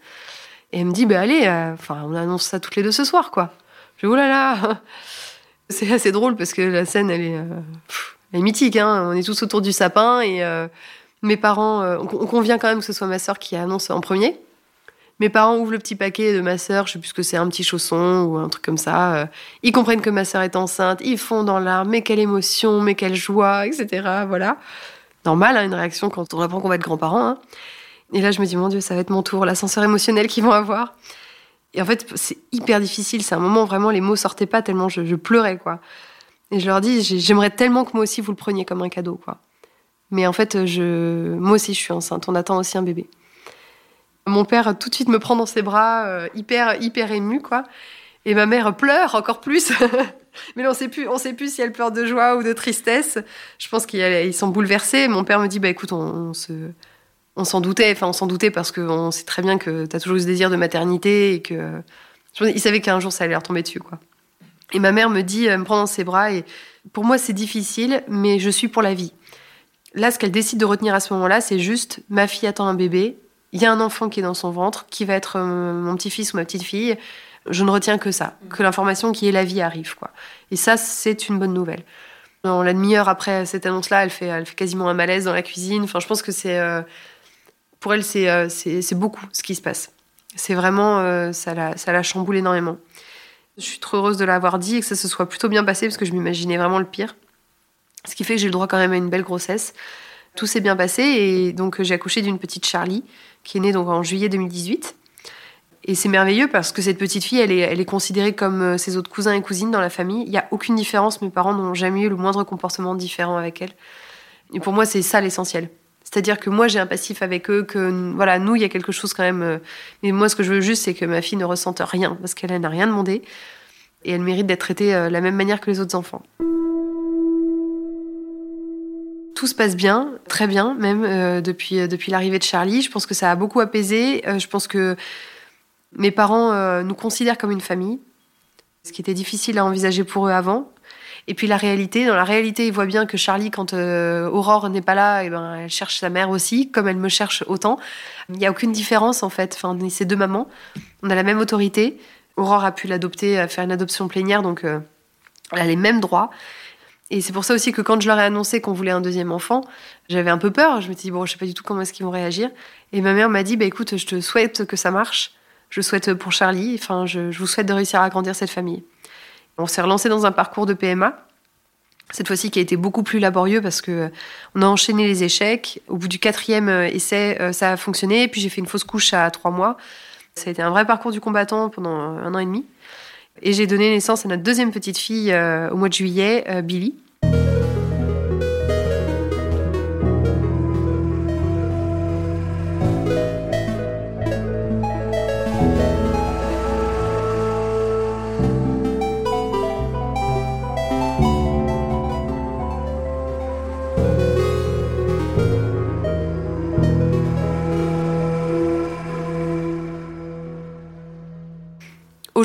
Et elle me dit, bah allez, enfin, on annonce ça toutes les deux ce soir, quoi. Je dis, oh là là C'est assez drôle parce que la scène, elle est, mythique. Hein on est tous autour du sapin et mes parents, on convient quand même que ce soit ma sœur qui annonce en premier. Mes parents ouvrent le petit paquet de ma sœur, je sais plus ce que c'est, un petit chausson ou un truc comme ça. Euh, ils comprennent que ma sœur est enceinte, ils font dans l'arme, mais quelle émotion, mais quelle joie, etc. Voilà. Normal, hein, une réaction quand on apprend qu'on va être grands-parents. Hein. Et là, je me dis, mon Dieu, ça va être mon tour, l'ascenseur émotionnel qu'ils vont avoir. Et en fait, c'est hyper difficile. C'est un moment vraiment, les mots sortaient pas tellement je, je pleurais, quoi. Et je leur dis, j'aimerais tellement que moi aussi vous le preniez comme un cadeau, quoi. Mais en fait, je, moi aussi, je suis enceinte. On attend aussi un bébé. Mon père tout de suite me prend dans ses bras, euh, hyper hyper ému quoi. Et ma mère pleure encore plus. Mais on sait plus, sait plus si elle pleure de joie ou de tristesse. Je pense qu'ils sont bouleversés. Mon père me dit bah écoute, on, se on s'en doutait, enfin on s'en doutait parce qu'on sait très bien que tu as toujours eu ce désir de maternité et que il savait qu'un jour ça allait leur tomber dessus quoi. Et ma mère me dit, me prend dans ses bras et pour moi c'est difficile, mais je suis pour la vie. Là, ce qu'elle décide de retenir à ce moment-là, c'est juste ma fille attend un bébé il y a un enfant qui est dans son ventre, qui va être euh, mon petit-fils ou ma petite-fille. Je ne retiens que ça, que l'information qui est la vie arrive, quoi. Et ça, c'est une bonne nouvelle. Dans la demi-heure après cette annonce-là, elle fait, elle fait quasiment un malaise dans la cuisine. Enfin, je pense que c'est, euh, Pour elle, c'est c'est beaucoup ce qui se passe. C'est vraiment, ça, la, ça la chamboule énormément. Je suis trop heureuse de l'avoir dit et que ça se soit plutôt bien passé parce que je m'imaginais vraiment le pire. Ce qui fait que j'ai le droit quand même à une belle grossesse. Tout s'est bien passé et donc j'ai accouché d'une petite Charlie qui est née donc en juillet 2018. Et c'est merveilleux parce que cette petite fille, elle est, considérée comme euh, ses autres cousins et cousines dans la famille. Il n'y a aucune différence. Mes parents n'ont jamais eu le moindre comportement différent avec elle. Et pour moi, c'est ça l'essentiel. C'est-à-dire que moi, j'ai un passif avec eux, que voilà, nous, il y a quelque chose quand même. Euh, mais moi, ce que je veux juste, c'est que ma fille ne ressente rien parce qu'elle n'a rien demandé et elle mérite d'être traitée euh, de la même manière que les autres enfants tout se passe bien, très bien, même euh, depuis, euh, depuis l'arrivée de Charlie. Je pense que ça a beaucoup apaisé. Euh, je pense que mes parents nous considèrent comme une famille, ce qui était difficile à envisager pour eux avant. Et puis la réalité, dans la réalité, ils voient bien que Charlie, quand Aurore n'est pas là, eh ben, elle cherche sa mère aussi, comme elle me cherche autant. Il n'y a aucune différence en fait. Enfin, ces deux mamans, on a la même autorité. Aurore a pu l'adopter, faire une adoption plénière, donc elle a les mêmes droits. Et c'est pour ça aussi que quand je leur ai annoncé qu'on voulait un deuxième enfant, j'avais un peu peur. Je me suis dit, bon, je sais pas du tout comment est-ce qu'ils vont réagir. Et ma mère m'a dit, bah, écoute, je te souhaite que ça marche. Je souhaite pour Charlie, enfin, je, vous souhaite de réussir à agrandir cette famille. On s'est relancé dans un parcours de PMA. Cette fois-ci, qui a été beaucoup plus laborieux parce que on a enchaîné les échecs. Au bout du quatrième euh, essai, euh, ça a fonctionné. Puis j'ai fait une fausse couche à trois mois. Ça a été un vrai parcours du combattant pendant un an et demi. Et j'ai donné naissance à notre deuxième petite fille euh, au mois de juillet, Billy.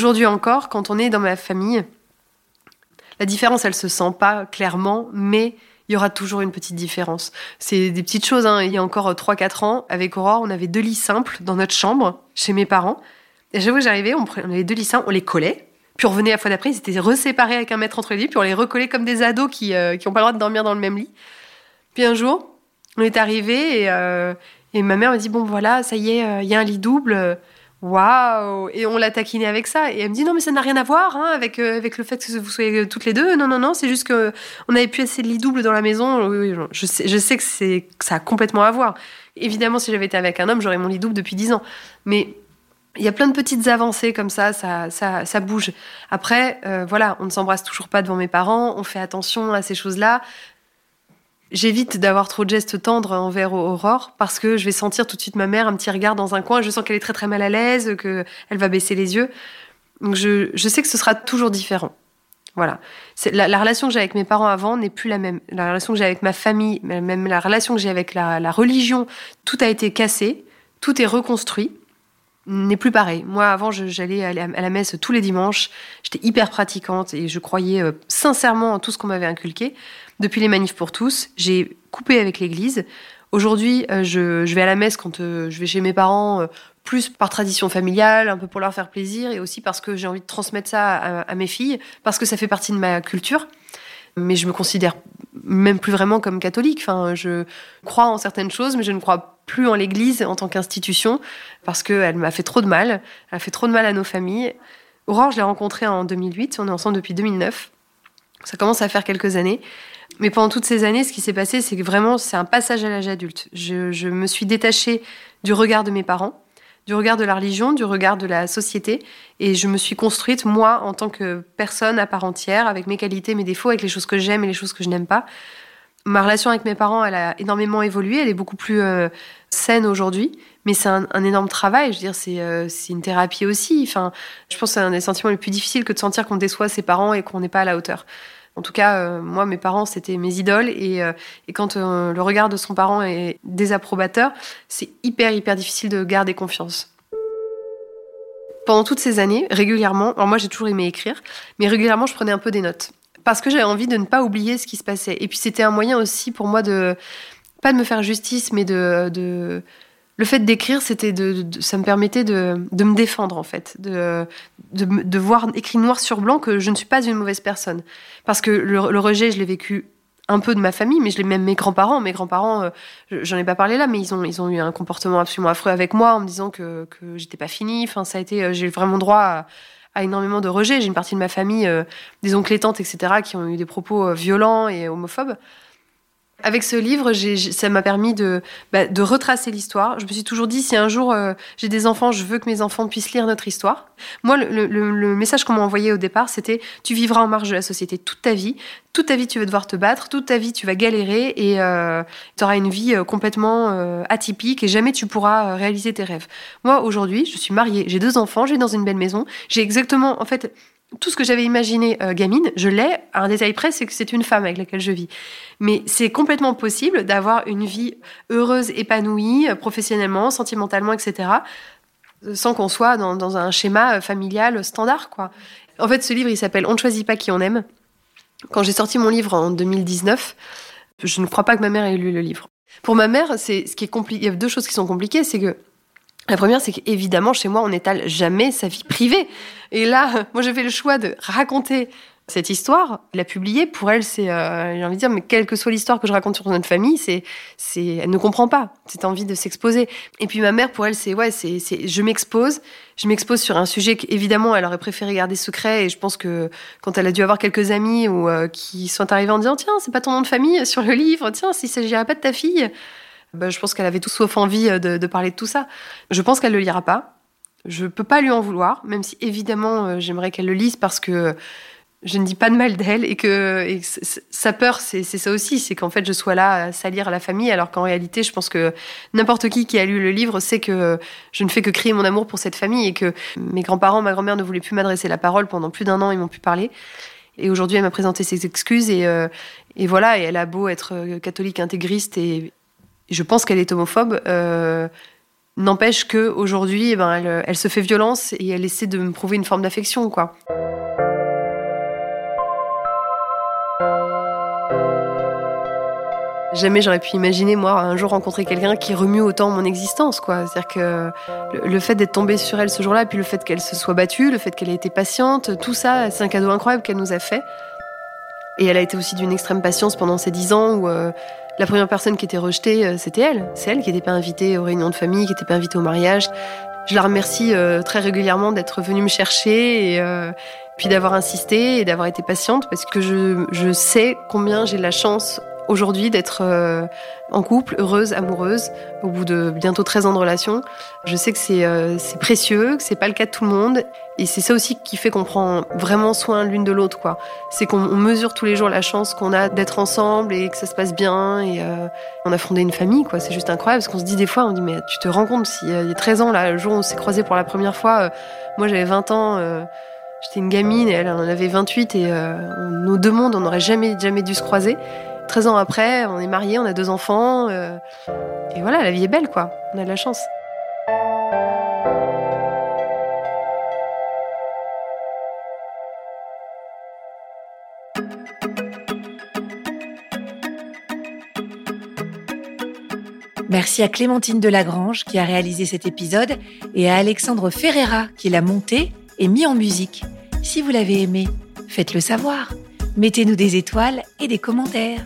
Aujourd'hui encore, quand on est dans ma famille, la différence, elle se sent pas clairement, mais il y aura toujours une petite différence. C'est des petites choses. Hein. Il y a encore 3-4 ans, avec Aurore, on avait deux lits simples dans notre chambre, chez mes parents. Et j'avoue, j'arrivais, on, on avait deux lits simples, on les collait. Puis on revenait la fois d'après, ils étaient reséparés avec un mètre entre les lits, puis on les recollait comme des ados qui n'ont euh, pas le droit de dormir dans le même lit. Puis un jour, on est arrivé et, euh, et ma mère m'a dit Bon, voilà, ça y est, euh, il y a un lit double. Waouh Et on l'a taquiné avec ça. Et elle me dit non mais ça n'a rien à voir hein, avec euh, avec le fait que vous soyez toutes les deux. Non non non, c'est juste que on avait plus assez de lits doubles dans la maison. Je sais je sais que c'est ça a complètement à voir. Évidemment si j'avais été avec un homme j'aurais mon lit double depuis dix ans. Mais il y a plein de petites avancées comme ça, ça, ça, ça bouge. Après, euh, voilà, on ne s'embrasse toujours pas devant mes parents, on fait attention à ces choses-là. J'évite d'avoir trop de gestes tendres envers Aurore parce que je vais sentir tout de suite ma mère un petit regard dans un coin. Je sens qu'elle est très très mal à l'aise, qu'elle va baisser les yeux. Donc je, je, sais que ce sera toujours différent. Voilà. La, la, relation que j'ai avec mes parents avant n'est plus la même. La relation que j'ai avec ma famille, même la relation que j'ai avec la religion, tout a été cassé, tout est reconstruit n'est plus pareil. Moi, avant, j'allais à la messe tous les dimanches. J'étais hyper pratiquante et je croyais euh, sincèrement en tout ce qu'on m'avait inculqué. Depuis les manifs pour tous, j'ai coupé avec l'Église. Aujourd'hui, euh, je, vais à la messe quand euh, je vais chez mes parents, plus par tradition familiale, un peu pour leur faire plaisir, et aussi parce que j'ai envie de transmettre ça à, mes filles, parce que ça fait partie de ma culture. Mais je me considère même plus vraiment comme catholique. Enfin, je crois en certaines choses, mais je ne crois plus en l'Église en tant qu'institution parce qu'elle m'a fait trop de mal. Elle a fait trop de mal à nos familles. Aurore, je l'ai rencontrée en 2008. On est ensemble depuis 2009. Ça commence à faire quelques années. Mais pendant toutes ces années, ce qui s'est passé, c'est que vraiment, c'est un passage à l'âge adulte. Je, je, me suis détachée du regard de mes parents, du regard de la religion, du regard de la société. Et je me suis construite, moi, en tant que personne à part entière, avec mes qualités, mes défauts, avec les choses que j'aime et les choses que je n'aime pas. Ma relation avec mes parents, elle a énormément évolué. Elle est beaucoup plus euh, saine aujourd'hui. Mais c'est un, énorme travail. Je veux dire, c'est euh, une thérapie aussi. Enfin, je pense que c'est un des sentiments les plus difficiles que de sentir qu'on déçoit ses parents et qu'on n'est pas à la hauteur. En tout cas, euh, moi, mes parents, c'était mes idoles. Et, et quand le regard de son parent est désapprobateur, c'est hyper, hyper difficile de garder confiance pendant toutes ces années, régulièrement, alors moi j'ai toujours aimé écrire, mais régulièrement je prenais un peu des notes parce que j'avais envie de ne pas oublier ce qui se passait. Et puis c'était un moyen aussi pour moi de pas de me faire justice, mais de le fait d'écrire, c'était de, ça me permettait de, de, me défendre en fait, de, de, voir écrit noir sur blanc que je ne suis pas une mauvaise personne. Parce que le, rejet, je l'ai vécu un peu de ma famille, mais je l'ai même mes grands-parents. Mes grands-parents, euh, j'en ai pas parlé là, mais ils ont, ils ont eu un comportement absolument affreux avec moi en me disant que, que j'étais pas finie. Enfin, ça a été, euh, j'ai vraiment droit à, énormément de rejet. J'ai une partie de ma famille, euh, des oncles et tantes, etc., qui ont eu des propos violents et homophobes. Avec ce livre, ça m'a permis de, bah, de retracer l'histoire. Je me suis toujours dit, si un jour euh, j'ai des enfants, je veux que mes enfants puissent lire notre histoire. Moi, le, message qu'on m'a envoyé au départ, c'était, tu vivras en marge de la société toute ta vie. Toute ta vie, tu vas devoir te battre. Toute ta vie, tu vas galérer et euh, tu auras une vie euh, complètement atypique et jamais tu pourras réaliser tes rêves. Moi, aujourd'hui, je suis mariée, j'ai deux enfants, j'ai dans une belle maison. J'ai exactement, en fait, tout ce que j'avais imaginé euh, gamine, je l'ai. Un détail près, c'est que c'est une femme avec laquelle je vis. Mais c'est complètement possible d'avoir une vie heureuse, épanouie, euh, professionnellement, sentimentalement, etc., sans qu'on soit dans, un schéma euh, familial standard, quoi. En fait, ce livre, il s'appelle On ne choisit pas qui on aime. Quand j'ai sorti mon livre en 2019, je ne crois pas que ma mère ait lu le livre. Pour ma mère, c'est ce qui est compliqué. Il y a deux choses qui sont compliquées, c'est que la première, c'est qu'évidemment, chez moi, on n'étale jamais sa vie privée. Et là, moi, j'ai fait le choix de raconter cette histoire, la publier. Pour elle, c'est, euh, j'ai envie de dire, mais quelle que soit l'histoire que je raconte sur notre famille, c'est, c'est, elle ne comprend pas cette envie de s'exposer. Et puis ma mère, pour elle, c'est, ouais, c'est, c'est, je m'expose, je m'expose sur un sujet qu'évidemment, elle aurait préféré garder secret. Et je pense que quand elle a dû avoir quelques amis ou euh, qui sont arrivés en disant, tiens, c'est pas ton nom de famille sur le livre, tiens, s'il s'agirait pas de ta fille, bah, je pense qu'elle avait tout sauf envie euh, de, parler de tout ça. Je pense qu'elle le lira pas. Je peux pas lui en vouloir, même si évidemment euh, j'aimerais qu'elle le lise parce que je ne dis pas de mal d'elle et que, sa peur, c'est ça aussi, c'est qu'en fait je sois là à salir la famille, alors qu'en réalité, je pense que n'importe qui qui a lu le livre sait que je ne fais que crier mon amour pour cette famille et que mes grands-parents, ma grand-mère ne voulaient plus m'adresser la parole pendant plus d'un an, ils m'ont pu parler. Et aujourd'hui, elle m'a présenté ses excuses et, euh, et voilà, et elle a beau être catholique intégriste et, je pense qu'elle est homophobe. Euh, n'empêche que aujourd'hui, eh ben, elle, se fait violence et elle essaie de me prouver une forme d'affection, quoi. Jamais j'aurais pu imaginer, moi, un jour rencontrer quelqu'un qui remue autant mon existence, quoi. C'est-à-dire que le, fait d'être tombé sur elle ce jour-là, puis le fait qu'elle se soit battue, le fait qu'elle ait été patiente, tout ça, c'est un cadeau incroyable qu'elle nous a fait. Et elle a été aussi d'une extrême patience pendant ces dix ans où euh, la première personne qui était rejetée, euh, c'était elle. C'est elle qui n'était pas invitée aux réunions de famille, qui n'était pas invitée au mariage. Je la remercie euh, très régulièrement d'être venue me chercher et euh, puis d'avoir insisté et d'avoir été patiente parce que je, je sais combien j'ai la chance aujourd'hui d'être euh, en couple, heureuse, amoureuse, au bout de bientôt 13 ans de relation. Je sais que c'est euh, précieux, que c'est pas le cas de tout le monde. Et c'est ça aussi qui fait qu'on prend vraiment soin l'une de l'autre, quoi. C'est qu'on mesure tous les jours la chance qu'on a d'être ensemble et que ça se passe bien. Et euh, on a fondé une famille, quoi. C'est juste incroyable parce qu'on se dit des fois, on dit, mais tu te rends compte, s'il y a 13 ans, là, le jour où on s'est croisés pour la première fois, moi j'avais 20 ans. J'étais une gamine et elle en avait 28 et nos deux mondes, on n'aurait jamais, jamais dû se croiser. 13 ans après, on est mariés, on a deux enfants. Euh, et voilà, la vie est belle, quoi. On a de la chance. Merci à Clémentine Delagrange qui a réalisé cet épisode et à Alexandre Ferreira qui l'a monté et mis en musique. Si vous l'avez aimé, faites-le savoir. Mettez-nous des étoiles et des commentaires.